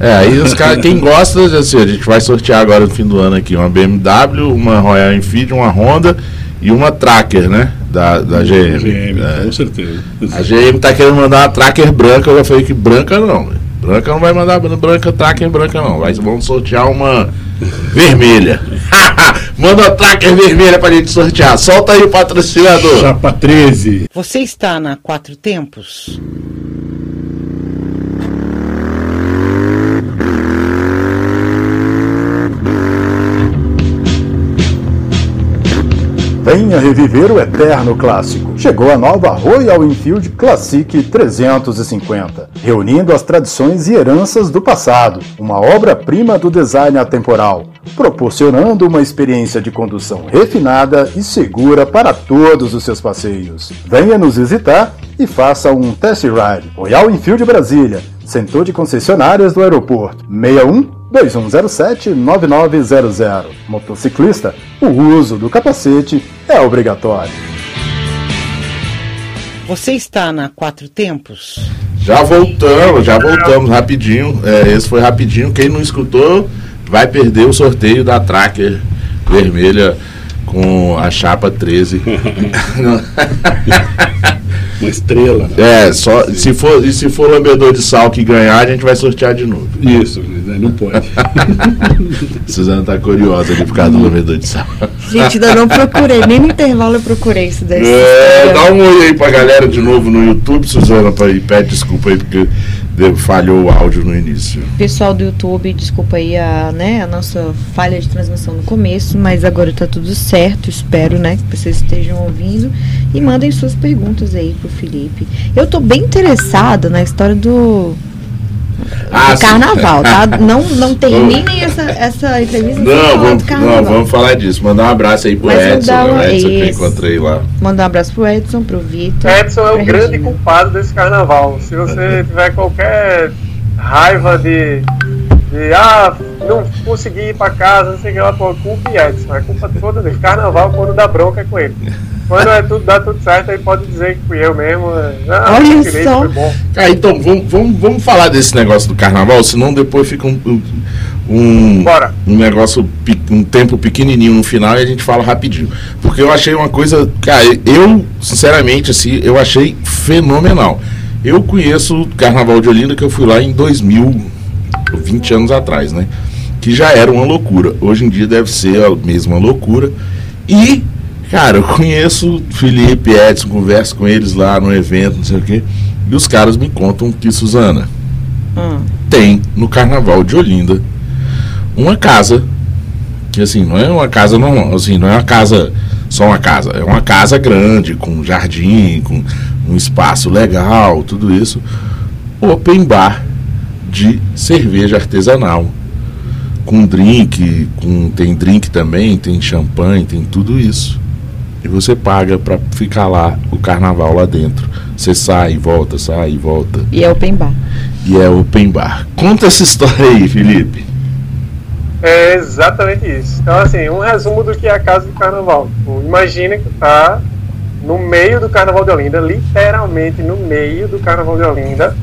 [SPEAKER 1] É, aí os caras, quem gosta, assim, a gente vai sortear agora no fim do ano aqui uma BMW, uma Royal Enfield, uma Honda e uma Tracker, né? Da, da GM.
[SPEAKER 3] GM, é. com certeza.
[SPEAKER 1] A GM tá querendo mandar uma Tracker branca, eu já falei que branca não. Branca não vai mandar branca, Tracker branca não. Vai, vamos sortear uma vermelha. Manda uma Tracker vermelha pra gente sortear. Solta aí o patrocinador.
[SPEAKER 3] Chapa 13.
[SPEAKER 5] Você está na Quatro Tempos?
[SPEAKER 6] Venha reviver o eterno clássico. Chegou a nova Royal Enfield Classic 350, reunindo as tradições e heranças do passado, uma obra-prima do design atemporal, proporcionando uma experiência de condução refinada e segura para todos os seus passeios. Venha nos visitar e faça um test ride. Royal Enfield Brasília, Centro de concessionárias do aeroporto 61 2107 9900. Motociclista, o uso do capacete é obrigatório.
[SPEAKER 5] Você está na Quatro Tempos?
[SPEAKER 1] Já voltamos, já voltamos rapidinho. É, esse foi rapidinho. Quem não escutou vai perder o sorteio da Tracker vermelha com a chapa 13.
[SPEAKER 3] Uma estrela. Né?
[SPEAKER 1] É, só, se for, e se for lambedor de sal que ganhar, a gente vai sortear de novo.
[SPEAKER 3] Isso, né, não pode.
[SPEAKER 1] Suzana tá curiosa de ficar do lambedor de sal.
[SPEAKER 2] Gente, ainda não procurei, nem no intervalo eu procurei isso daí.
[SPEAKER 1] É, dá um oi aí pra galera de novo no YouTube, Suzana, pra, e pede desculpa aí, porque falhou o áudio no início.
[SPEAKER 2] Pessoal do YouTube, desculpa aí a, né, a nossa falha de transmissão no começo, mas agora está tudo certo, espero, né, que vocês estejam ouvindo e mandem suas perguntas aí pro Felipe. Eu estou bem interessada na história do ah, carnaval, tá? Não, não terminem essa, essa entrevista
[SPEAKER 1] não, vamos, não, vamos falar disso. Mandar um abraço aí pro Mas Edson, né? Edson que eu encontrei lá.
[SPEAKER 2] Mandar um abraço pro Edson, pro Vitor.
[SPEAKER 4] Edson é o grande culpado desse carnaval. Se você tiver qualquer raiva de, de ah, não consegui ir pra casa, não sei o que lá, pô, culpa e Edson. É culpa toda dele. Carnaval, quando dá bronca é com ele. Quando é tudo, dá tudo certo, aí pode dizer que fui eu mesmo. Ah,
[SPEAKER 2] Olha só.
[SPEAKER 1] Ah, então, vamos, vamos, vamos falar desse negócio do carnaval, senão depois fica um, um, Bora. um negócio, um tempo pequenininho no final e a gente fala rapidinho. Porque eu achei uma coisa, cara, eu, sinceramente, assim, eu achei fenomenal. Eu conheço o Carnaval de Olinda, que eu fui lá em 2000, 20 anos atrás, né? Que já era uma loucura. Hoje em dia deve ser a mesma loucura. E Cara, eu conheço Felipe, Edson, converso com eles lá no evento, não sei o quê. E os caras me contam que Suzana hum. tem no Carnaval de Olinda uma casa que assim, não é uma casa normal, assim, não é uma casa só uma casa, é uma casa grande, com jardim, com um espaço legal, tudo isso. Open bar de cerveja artesanal. Com drink, com, tem drink também, tem champanhe, tem tudo isso e você paga para ficar lá o carnaval lá dentro. Você sai, volta, sai, volta.
[SPEAKER 2] E é open bar.
[SPEAKER 1] E é open bar. Conta essa história aí, Felipe.
[SPEAKER 4] É exatamente isso. Então, assim, um resumo do que é a casa do carnaval. Imagina que tá no meio do carnaval de Olinda, literalmente no meio do carnaval de Olinda,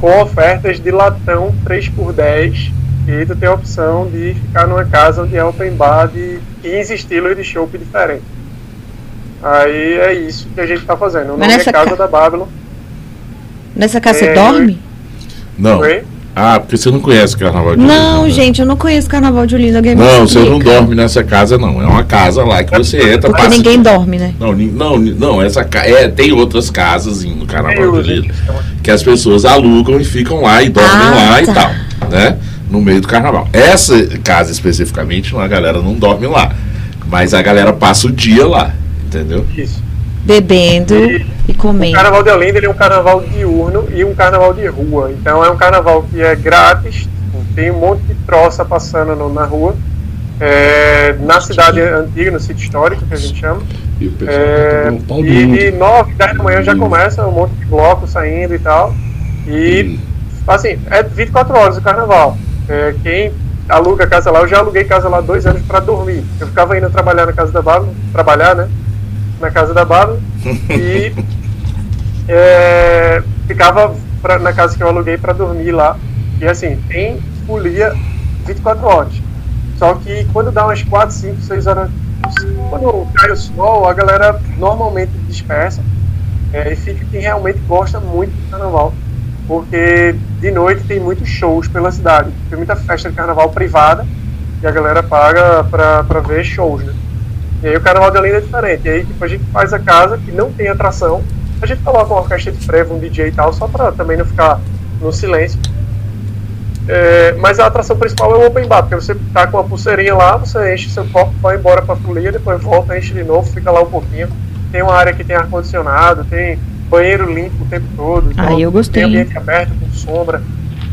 [SPEAKER 4] com ofertas de latão 3 por 10 e tu tem a opção de ficar numa casa onde é open bar de 15 estilos de chopp diferentes. Aí é isso que a gente está fazendo. O nome é Casa ca... da Babylon.
[SPEAKER 2] Nessa casa é... você dorme?
[SPEAKER 1] Não. Oi? Ah, porque você não conhece o Carnaval de
[SPEAKER 2] Olinda. Não, né? gente, eu não conheço Carnaval de Olinda. Alguém
[SPEAKER 1] não, você não dorme nessa casa, não. É uma casa lá que você entra.
[SPEAKER 2] Porque passa... ninguém dorme, né?
[SPEAKER 1] Não, não, não essa é, tem outras casas no Carnaval de Olinda que as pessoas alugam e ficam lá e dormem ah, lá tá. e tal, né? No meio do Carnaval. Essa casa especificamente, a galera não dorme lá, mas a galera passa o dia lá entendeu?
[SPEAKER 4] Isso.
[SPEAKER 2] Bebendo e, e comendo.
[SPEAKER 4] O Carnaval de Olinda ele é um carnaval diurno e um carnaval de rua. Então é um carnaval que é grátis, tem um monte de troça passando no, na rua. É, na cidade antiga, no sítio histórico, que a gente chama. E, é, e, e 9, 10 da manhã já começa um monte de blocos saindo e tal. E, assim, é 24 horas o carnaval. É, quem aluga casa lá, eu já aluguei casa lá dois anos para dormir. Eu ficava indo trabalhar na casa da Bárbara, trabalhar, né? Na casa da Bárbara. e é, ficava pra, na casa que eu aluguei para dormir lá. E assim, tem folia 24 horas. Só que quando dá umas 4, 5, 6 horas, quando cai o sol, a galera normalmente dispersa. É, e fica quem realmente gosta muito do carnaval porque de noite tem muitos shows pela cidade. Tem muita festa de carnaval privada e a galera paga pra, ver shows, né? E aí o carnaval de Olinda é diferente. E aí tipo, a gente faz a casa que não tem atração. A gente coloca uma orquestra de frevo, um DJ e tal, só pra também não ficar no silêncio. É, mas a atração principal é o open bar, porque você tá com uma pulseirinha lá, você enche seu copo, vai embora pra folia, depois volta, enche de novo, fica lá um pouquinho. Tem uma área que tem ar-condicionado, tem banheiro limpo o tempo todo.
[SPEAKER 2] Então, ah, eu gostei.
[SPEAKER 4] Tem ambiente aberto, com sombra.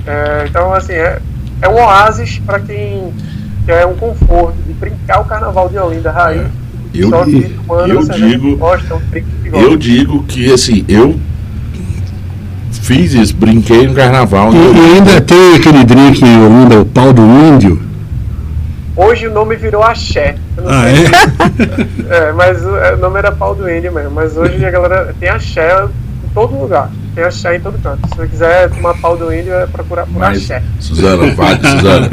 [SPEAKER 4] É, então, assim, é, é um oásis para quem quer um conforto de brincar o carnaval de Olinda raiz. É.
[SPEAKER 1] Eu, eu digo, eu digo que assim, eu fiz isso, brinquei no carnaval.
[SPEAKER 3] E, e ainda tem aquele drink em Olinda, o pau do índio.
[SPEAKER 4] Hoje o nome virou Axé.
[SPEAKER 3] Ah,
[SPEAKER 4] é? é? mas o nome era pau do índio mesmo. Mas hoje a galera tem Axé em todo lugar. Tem axé em todo canto. Se você quiser tomar pau do índio, é procurar por Mas, axé.
[SPEAKER 1] Suzana, vale, Suzana,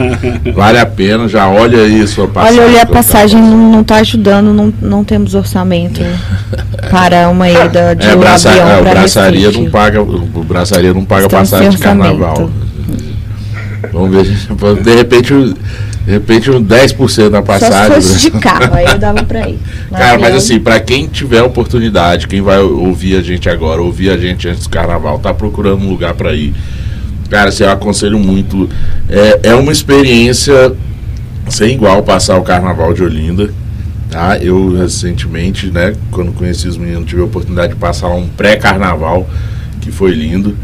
[SPEAKER 1] vale a pena, já olha aí a sua
[SPEAKER 2] passagem. Olha, olha a passagem não está ajudando, não, não temos orçamento para uma ida de é, um braça, avião é, o
[SPEAKER 1] braçaria não paga O braçaria não paga passagem de carnaval. Vamos ver, de repente de repente, um 10% da passagem.
[SPEAKER 2] Só se fosse de carro, aí eu dava pra ir.
[SPEAKER 1] Cara, mas assim, pra quem tiver oportunidade, quem vai ouvir a gente agora, ouvir a gente antes do carnaval, tá procurando um lugar pra ir. Cara, assim, eu aconselho muito. É, é uma experiência sem igual passar o carnaval de Olinda. Tá? Eu recentemente, né, quando conheci os meninos, tive a oportunidade de passar um pré-carnaval que foi lindo.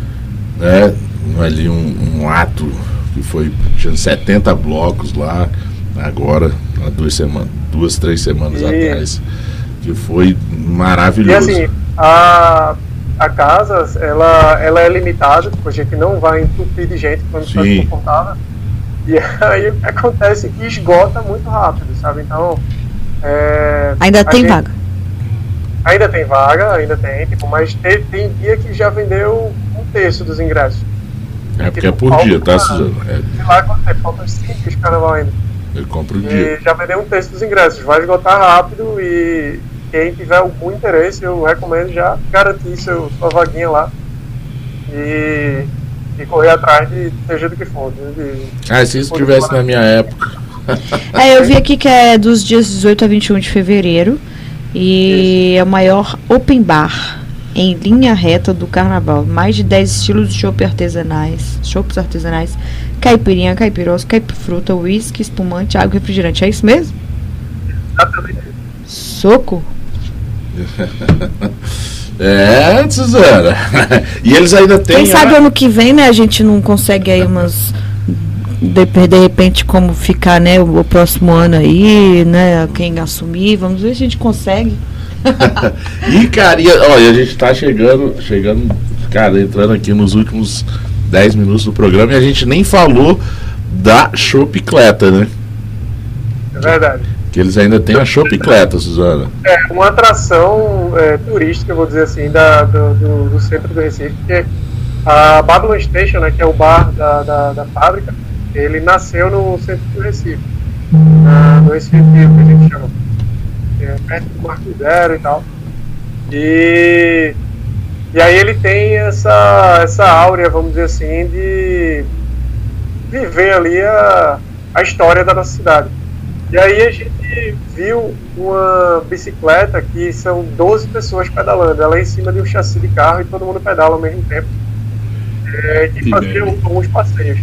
[SPEAKER 1] Né? Ali um, um ato que foi tinha 70 blocos lá agora há duas semanas duas três semanas e... atrás que foi maravilhoso.
[SPEAKER 4] E assim a a casa ela ela é limitada porque a gente não vai entupir de gente quando está confortável. E aí acontece que esgota muito rápido sabe? Então
[SPEAKER 2] é, ainda tem gente, vaga?
[SPEAKER 4] Ainda tem vaga ainda tem tipo mas tem, tem dia que já vendeu um terço dos ingressos
[SPEAKER 1] é porque é por dia, tá, Suzano?
[SPEAKER 4] É. Sei lá quanto tempo, faltam 5 de carnaval ainda.
[SPEAKER 1] Ele compra o
[SPEAKER 4] e
[SPEAKER 1] dia.
[SPEAKER 4] já vendeu um terço dos ingressos, vai esgotar rápido e quem tiver algum interesse, eu recomendo já garantir seu, sua vaguinha lá e, e correr atrás de seja do que for. De,
[SPEAKER 1] ah, se isso tivesse na minha época.
[SPEAKER 2] é, eu vi aqui que é dos dias 18 a 21 de fevereiro e isso. é o maior open bar em linha reta do carnaval. Mais de 10 estilos de chopp artesanais, chopps artesanais, caipirinha, caipirosca, caipifruta, uísque, espumante, água e refrigerante. É isso mesmo?
[SPEAKER 4] Exatamente.
[SPEAKER 2] Soco?
[SPEAKER 1] é, Suzana. e eles ainda têm.
[SPEAKER 2] Quem sabe ano que vem, né? A gente não consegue aí umas. De, de repente, como ficar, né? O, o próximo ano aí, né? Quem assumir, vamos ver se a gente consegue.
[SPEAKER 1] E, cara, e, olha, a gente tá chegando, chegando, cara, entrando aqui nos últimos 10 minutos do programa e a gente nem falou da Chopicleta, né?
[SPEAKER 4] É verdade.
[SPEAKER 1] Que eles ainda têm a Chopicleta, Suzana.
[SPEAKER 4] É, uma atração é, turística, vou dizer assim, da, do, do, do, centro do Recife, porque a Babylon Station, né, que é o bar da, da, da fábrica, ele nasceu no centro do Recife, no Recife, que a gente chama perto do Marco Zero e tal. E, e aí ele tem essa, essa áurea, vamos dizer assim, de viver ali a, a história da nossa cidade. E aí a gente viu uma bicicleta que são 12 pessoas pedalando, ela é em cima de um chassi de carro e todo mundo pedala ao mesmo tempo. É, que fazia alguns passeios.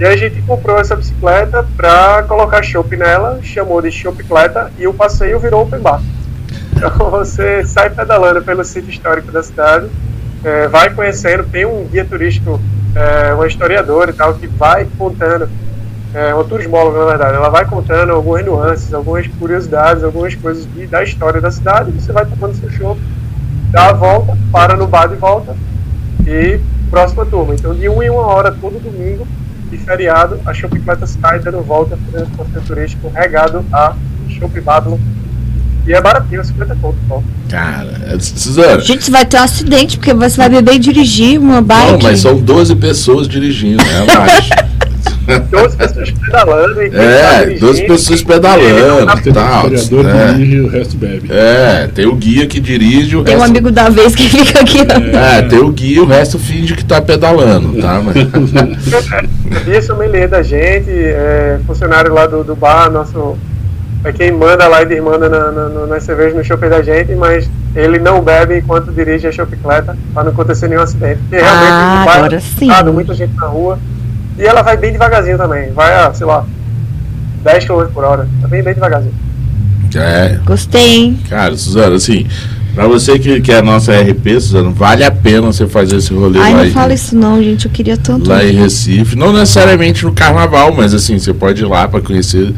[SPEAKER 4] E a gente comprou essa bicicleta para colocar chopp nela, chamou de choppicleta e o passeio virou open bar. Então você sai pedalando pelo sítio histórico da cidade, é, vai conhecendo, tem um guia turístico, é, uma historiadora e tal, que vai contando, é, uma turismóloga na verdade, ela vai contando algumas nuances, algumas curiosidades, algumas coisas de, da história da cidade, você vai tomando seu show, dá a volta, para no bar de volta e próxima turma. Então de uma em uma hora, todo domingo, de feriado, a Shopicleta sai dando volta fazendo passeio turístico regado a Shop Babylon. E é baratinho, 50 pontos só.
[SPEAKER 1] Cara, é, Suzana.
[SPEAKER 2] Gente, você vai ter um acidente, porque você vai beber e dirigir uma bike.
[SPEAKER 1] Não, mas são 12 pessoas dirigindo, né?
[SPEAKER 4] 12 pessoas pedalando.
[SPEAKER 1] É, tá 12 pessoas pedalando e tal. O
[SPEAKER 3] vereador é. dirige o resto bebe.
[SPEAKER 1] É, tem o guia que dirige o
[SPEAKER 2] Tem
[SPEAKER 1] resto...
[SPEAKER 2] um amigo da vez que fica aqui.
[SPEAKER 1] É, é tem o guia e o resto finge que tá pedalando, tá? Mas...
[SPEAKER 4] Guia sommelier da gente, é, funcionário lá do, do bar, nosso é quem manda lá e manda na, na, nas cervejas no shopping da gente, mas ele não bebe enquanto dirige a chopicleta para não acontecer nenhum acidente. Porque realmente
[SPEAKER 2] ah,
[SPEAKER 4] vai
[SPEAKER 2] agora sim.
[SPEAKER 4] muita gente na rua. E ela vai bem devagarzinho também. Vai a, sei lá, 10 km por hora. Tá bem, bem devagarzinho.
[SPEAKER 1] É.
[SPEAKER 2] Gostei, hein?
[SPEAKER 1] Cara, Suzana, assim, pra você que, que é a nossa RP, Suzana, vale a pena você fazer esse rolê
[SPEAKER 2] Ai,
[SPEAKER 1] lá.
[SPEAKER 2] não fala isso não, gente. Eu queria tanto.
[SPEAKER 1] Lá ir. em Recife. Não necessariamente no carnaval, mas assim, você pode ir lá pra conhecer.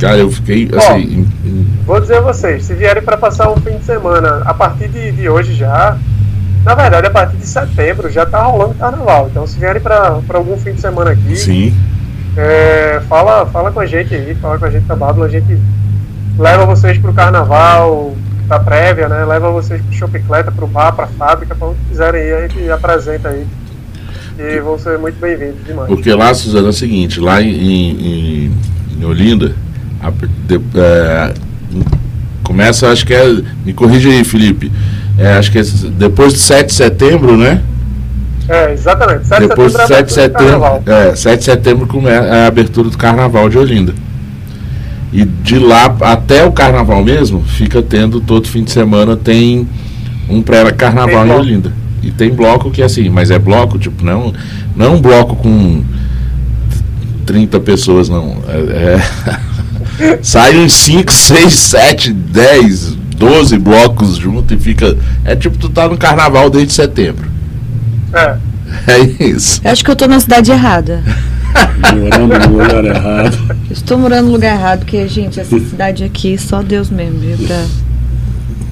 [SPEAKER 1] Cara, eu fiquei assim.
[SPEAKER 4] vou dizer a vocês, se vierem para passar um fim de semana, a partir de, de hoje já, na verdade, a partir de setembro já tá rolando carnaval. Então, se vierem para algum fim de semana aqui,
[SPEAKER 1] Sim.
[SPEAKER 4] É, fala, fala com a gente aí, fala com a gente da Bábula, a gente leva vocês pro carnaval da prévia, né? Leva vocês pro Chopicleta, pro bar, pra fábrica, pra onde quiserem ir, a gente apresenta aí. E vão ser muito bem-vindos demais.
[SPEAKER 1] Porque lá, Suzana, é o seguinte, lá em, em, em Olinda, a, de, é, começa, acho que é. Me corrija aí, Felipe. É, acho que é depois de 7 de setembro, né?
[SPEAKER 4] É, exatamente. 7
[SPEAKER 1] depois
[SPEAKER 4] de
[SPEAKER 1] setembro, 7 de setembro, é, 7 de setembro é a abertura do carnaval de Olinda. E de lá até o carnaval mesmo, fica tendo todo fim de semana tem um pré-carnaval em Olinda. E tem bloco que é assim, mas é bloco, tipo, não, não é um bloco com 30 pessoas, não. É, é sai uns 5, 6, 7, 10, 12 blocos junto e fica. É tipo tu tá no carnaval desde setembro.
[SPEAKER 4] É.
[SPEAKER 1] É isso.
[SPEAKER 2] Eu acho que eu tô na cidade errada.
[SPEAKER 3] Morando no lugar errado.
[SPEAKER 2] Estou morando no lugar errado, porque, gente, essa cidade aqui, só Deus mesmo, viu? Pra,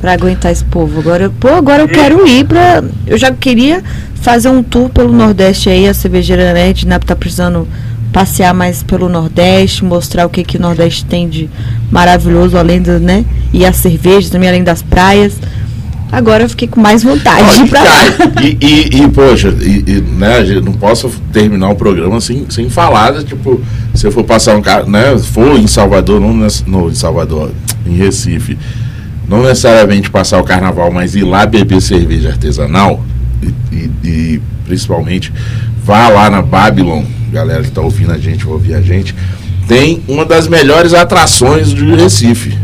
[SPEAKER 2] pra aguentar esse povo. Agora, pô, agora eu quero ir pra. Eu já queria fazer um tour pelo Nordeste aí, a cervejeira net, né? Tá precisando passear mais pelo Nordeste, mostrar o que, que o Nordeste tem de maravilhoso, além do, né? E as cervejas também, além das praias. Agora eu fiquei com mais vontade.
[SPEAKER 1] pra... e, e, e, poxa, e, né, não posso terminar o programa sem, sem falar, né, tipo, se eu for passar um carro, né? For em Salvador, não no, em Salvador, em Recife, não necessariamente passar o carnaval, mas ir lá beber cerveja artesanal e, e principalmente vá lá na Babylon, galera que está ouvindo a gente, vai ouvir a gente, tem uma das melhores atrações do Recife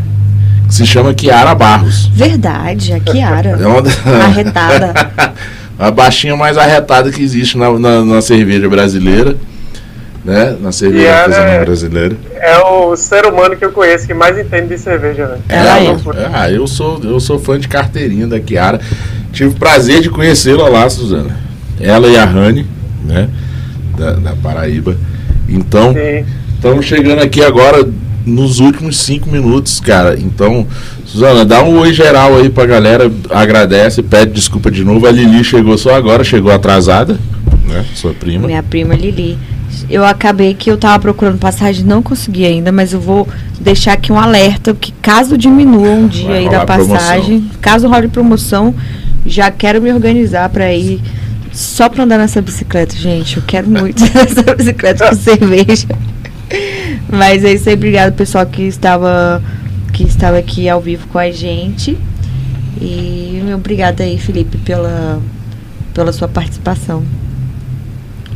[SPEAKER 1] se chama Kiara Barros.
[SPEAKER 2] Verdade, a Kiara. É uma... Arretada.
[SPEAKER 1] a baixinha mais arretada que existe na, na, na cerveja brasileira. Né? Na cerveja
[SPEAKER 4] é, brasileira. É o ser humano que eu conheço que mais entende de cerveja, né?
[SPEAKER 1] É, é, é. Ah, eu sou, eu sou fã de carteirinha da Kiara. Tive o prazer de conhecê-la lá, Suzana. Ela e a Rani, né? Da, da Paraíba. Então, estamos chegando aqui agora nos últimos cinco minutos, cara. Então, Suzana, dá um oi geral aí pra galera, agradece, pede desculpa de novo. A Lili chegou só agora, chegou atrasada, né? Sua prima.
[SPEAKER 2] Minha prima Lili. Eu acabei que eu tava procurando passagem, não consegui ainda, mas eu vou deixar aqui um alerta que caso diminua um dia aí da passagem, promoção. caso role promoção, já quero me organizar para ir só para andar nessa bicicleta, gente. Eu quero muito nessa bicicleta com cerveja. Mas é isso aí, obrigado pessoal que estava que estava aqui ao vivo com a gente. E obrigada aí, Felipe, pela, pela sua participação.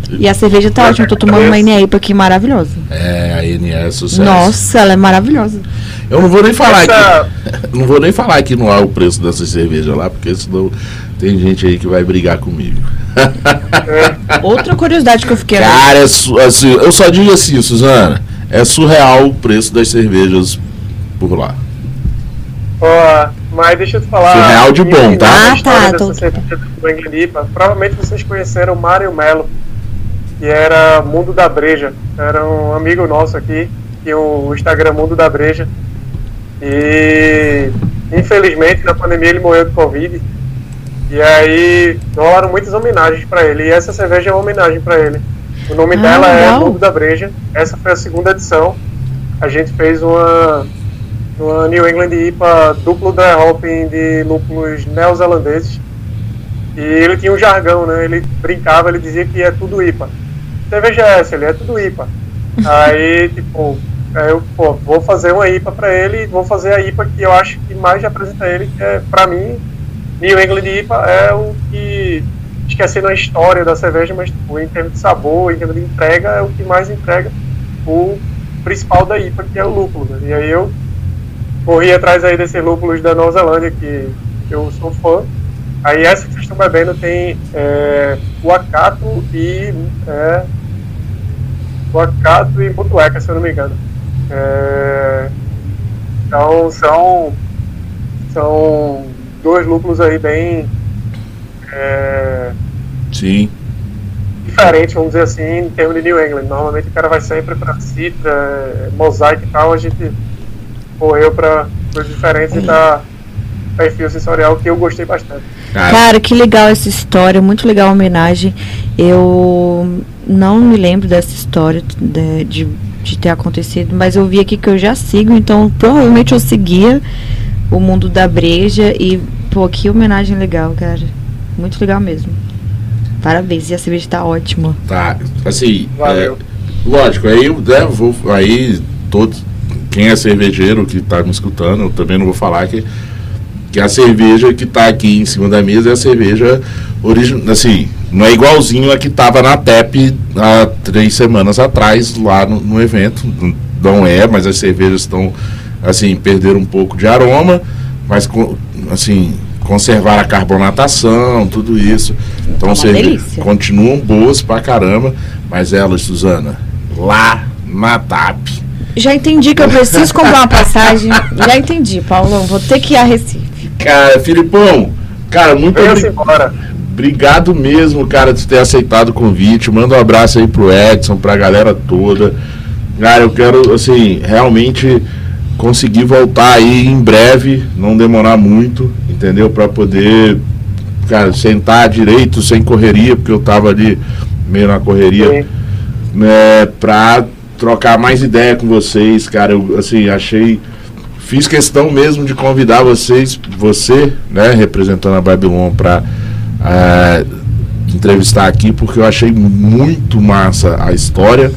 [SPEAKER 2] E a cerveja tá ótima, tô tomando uma NEIPA aqui maravilhosa.
[SPEAKER 1] É, a NE é sucesso.
[SPEAKER 2] Nossa, ela é maravilhosa.
[SPEAKER 1] Eu não vou nem falar Essa... aqui. Não vou nem falar aqui no ar o preço dessa cerveja lá, porque senão tem gente aí que vai brigar comigo.
[SPEAKER 2] Outra curiosidade que eu fiquei.
[SPEAKER 1] Cara, é assim, eu só digo assim,
[SPEAKER 4] Suzana
[SPEAKER 1] é surreal o preço das cervejas por lá.
[SPEAKER 4] Ó, Mas deixa eu te falar.
[SPEAKER 1] Surreal de bom, tá?
[SPEAKER 2] Ah, tá. Tô...
[SPEAKER 4] Provavelmente vocês conheceram o Mário Melo, que era Mundo da Breja. Era um amigo nosso aqui, tinha o Instagram Mundo da Breja. E infelizmente na pandemia ele morreu de Covid. E aí rolaram muitas homenagens para ele. E essa cerveja é uma homenagem para ele. O nome ah, dela é Mundo da Breja. Essa foi a segunda edição. A gente fez uma, uma New England IPA duplo dry hopping de lúpulos neozelandeses. E ele tinha um jargão, né? Ele brincava, ele dizia que é tudo IPA. É essa, ele é tudo IPA. Aí, tipo, eu pô, vou fazer uma IPA para ele, vou fazer a IPA que eu acho que mais representa ele, que é, para mim, New England IPA é o que esquecendo a história da cerveja, mas tipo, em termos de sabor, em termos de entrega, é o que mais entrega o principal da IPA, que é o lúpulo. Né? E aí eu corri atrás aí desses lúpulos da Nova Zelândia, que eu sou fã. Aí essa que vocês estão bebendo tem é, o acato e é, o acato e butueca, se eu não me engano. É, então são são dois lúpulos aí bem é,
[SPEAKER 1] Sim.
[SPEAKER 4] Diferente, vamos dizer assim, em termos de New England. Normalmente o cara vai sempre para Citra, Mosaic e tal, a gente correu para coisas diferentes e tá perfil sensorial que eu gostei bastante.
[SPEAKER 2] Cara, que legal essa história, muito legal a homenagem. Eu não me lembro dessa história de, de, de, ter acontecido, mas eu vi aqui que eu já sigo, então provavelmente eu seguia o mundo da breja e, pô, que homenagem legal, cara. Muito legal mesmo. Parabéns, e a cerveja tá ótima.
[SPEAKER 1] Tá, assim, é, lógico, aí eu né, vou, aí todos, quem é cervejeiro que tá me escutando, eu também não vou falar que, que a cerveja que tá aqui em cima da mesa é a cerveja original, assim, não é igualzinho a que tava na TEP há três semanas atrás, lá no, no evento, não é, mas as cervejas estão, assim, perderam um pouco de aroma, mas, assim, conservar a carbonatação, tudo isso. Então, é você continuam boas pra caramba, mas elas, Suzana, lá na TAP.
[SPEAKER 2] Já entendi que eu preciso comprar uma passagem. Já entendi, Paulão. Vou ter que ir a Recife.
[SPEAKER 1] Cara, Filipão, cara, muito obrigado. Obrigado mesmo, cara, de ter aceitado o convite. Manda um abraço aí pro Edson, pra galera toda. Cara, eu quero, assim, realmente conseguir voltar aí em breve, não demorar muito, entendeu? Para poder, cara, sentar direito, sem correria, porque eu tava ali meio na correria, né, para trocar mais ideia com vocês, cara. Eu, assim, achei. Fiz questão mesmo de convidar vocês, você, né, representando a Babylon, para é, entrevistar aqui, porque eu achei muito massa a história.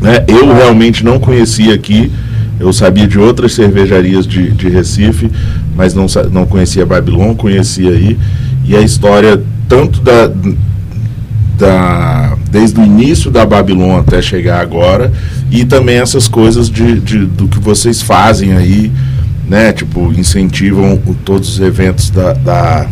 [SPEAKER 1] Né? Eu realmente não conhecia aqui. Eu sabia de outras cervejarias de, de Recife, mas não, não conhecia Babylon, conhecia aí. E a história, tanto da, da, desde o início da Babylon até chegar agora, e também essas coisas de, de, do que vocês fazem aí, né? Tipo, incentivam todos os eventos da, da,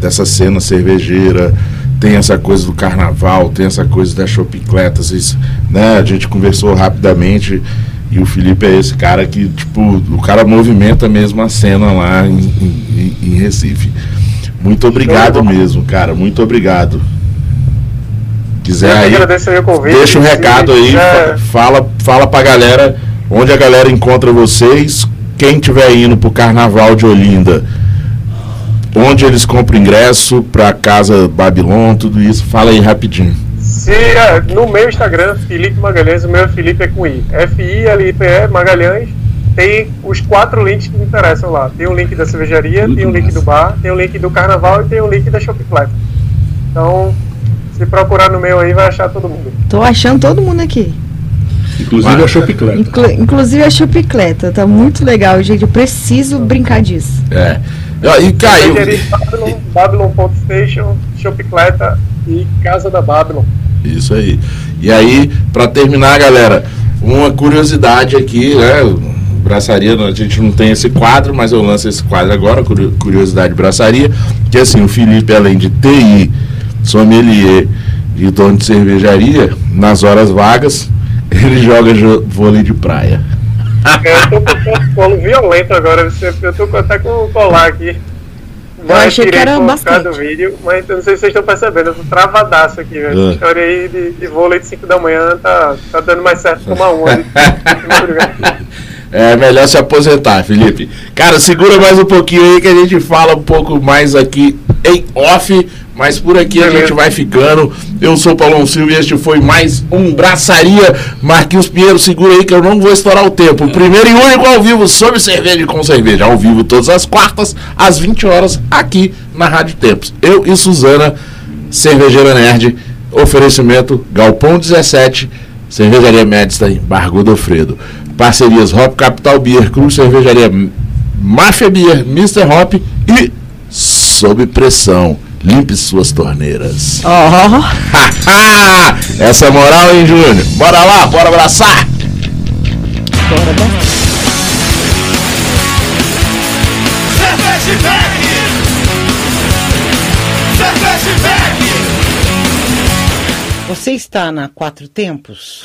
[SPEAKER 1] dessa cena cervejeira, tem essa coisa do carnaval, tem essa coisa das chopicletas, né? A gente conversou rapidamente e o Felipe é esse cara que, tipo, o cara movimenta mesmo a cena lá em, em, em Recife. Muito obrigado mesmo, cara. Muito obrigado. Quiser aí, deixa um recado aí, fala, fala pra galera onde a galera encontra vocês. Quem tiver indo pro Carnaval de Olinda, onde eles compram ingresso pra Casa Babilon, tudo isso, fala aí rapidinho.
[SPEAKER 4] Se, é, no meu Instagram, Felipe Magalhães, o meu Felipe é com I. F-I-L-I-P-E Magalhães. Tem os quatro links que me interessam lá. Tem o link da cervejaria, Muito tem o link massa. do bar, tem o link do carnaval e tem o link da Shopify. Então, se procurar no meu aí, vai achar todo mundo.
[SPEAKER 2] Tô achando todo mundo aqui.
[SPEAKER 3] Inclusive a Shopicleta.
[SPEAKER 2] Inclu inclusive a Shopicleta. Tá muito legal, gente. Eu preciso brincar disso.
[SPEAKER 1] É. E caiu.
[SPEAKER 4] Babylon, Babylon.station, Shopicleta e Casa da Babylon.
[SPEAKER 1] Isso aí. E aí, para terminar, galera, uma curiosidade aqui, né? Braçaria, a gente não tem esse quadro, mas eu lanço esse quadro agora, Curiosidade Braçaria, que assim, o Felipe, além de TI, sommelier e dono de cervejaria, nas horas vagas, ele joga vôlei de praia.
[SPEAKER 4] eu tô com um colo violento agora. Eu tô até com o colar aqui.
[SPEAKER 2] Eu achei que era bastante.
[SPEAKER 4] do vídeo, mas eu não sei se vocês estão percebendo, eu tô travadaço aqui, velho. Uh. História aí de, de vôlei de 5 da manhã tá, tá dando mais certo tomar um.
[SPEAKER 1] É melhor se aposentar, Felipe. Cara, segura mais um pouquinho aí que a gente fala um pouco mais aqui em off. Mas por aqui a gente vai ficando. Eu sou o Paulão Silva e este foi mais um Braçaria. Marquinhos Pinheiro, segura aí que eu não vou estourar o tempo. primeiro e único ao vivo sobre cerveja e com cerveja. Ao vivo todas as quartas, às 20 horas, aqui na Rádio Tempos. Eu e Suzana, Cervejeira Nerd. Oferecimento Galpão 17, Cervejaria Medstein, Bar Godofredo. Parcerias Hop Capital Beer, Cruz Cervejaria Mafia Beer, Mr. Hop e Sob Pressão. Limpe suas torneiras.
[SPEAKER 2] Oh.
[SPEAKER 1] Essa é moral, hein, Júnior? Bora lá, bora abraçar! Bora, bora.
[SPEAKER 5] Você está na Quatro Tempos?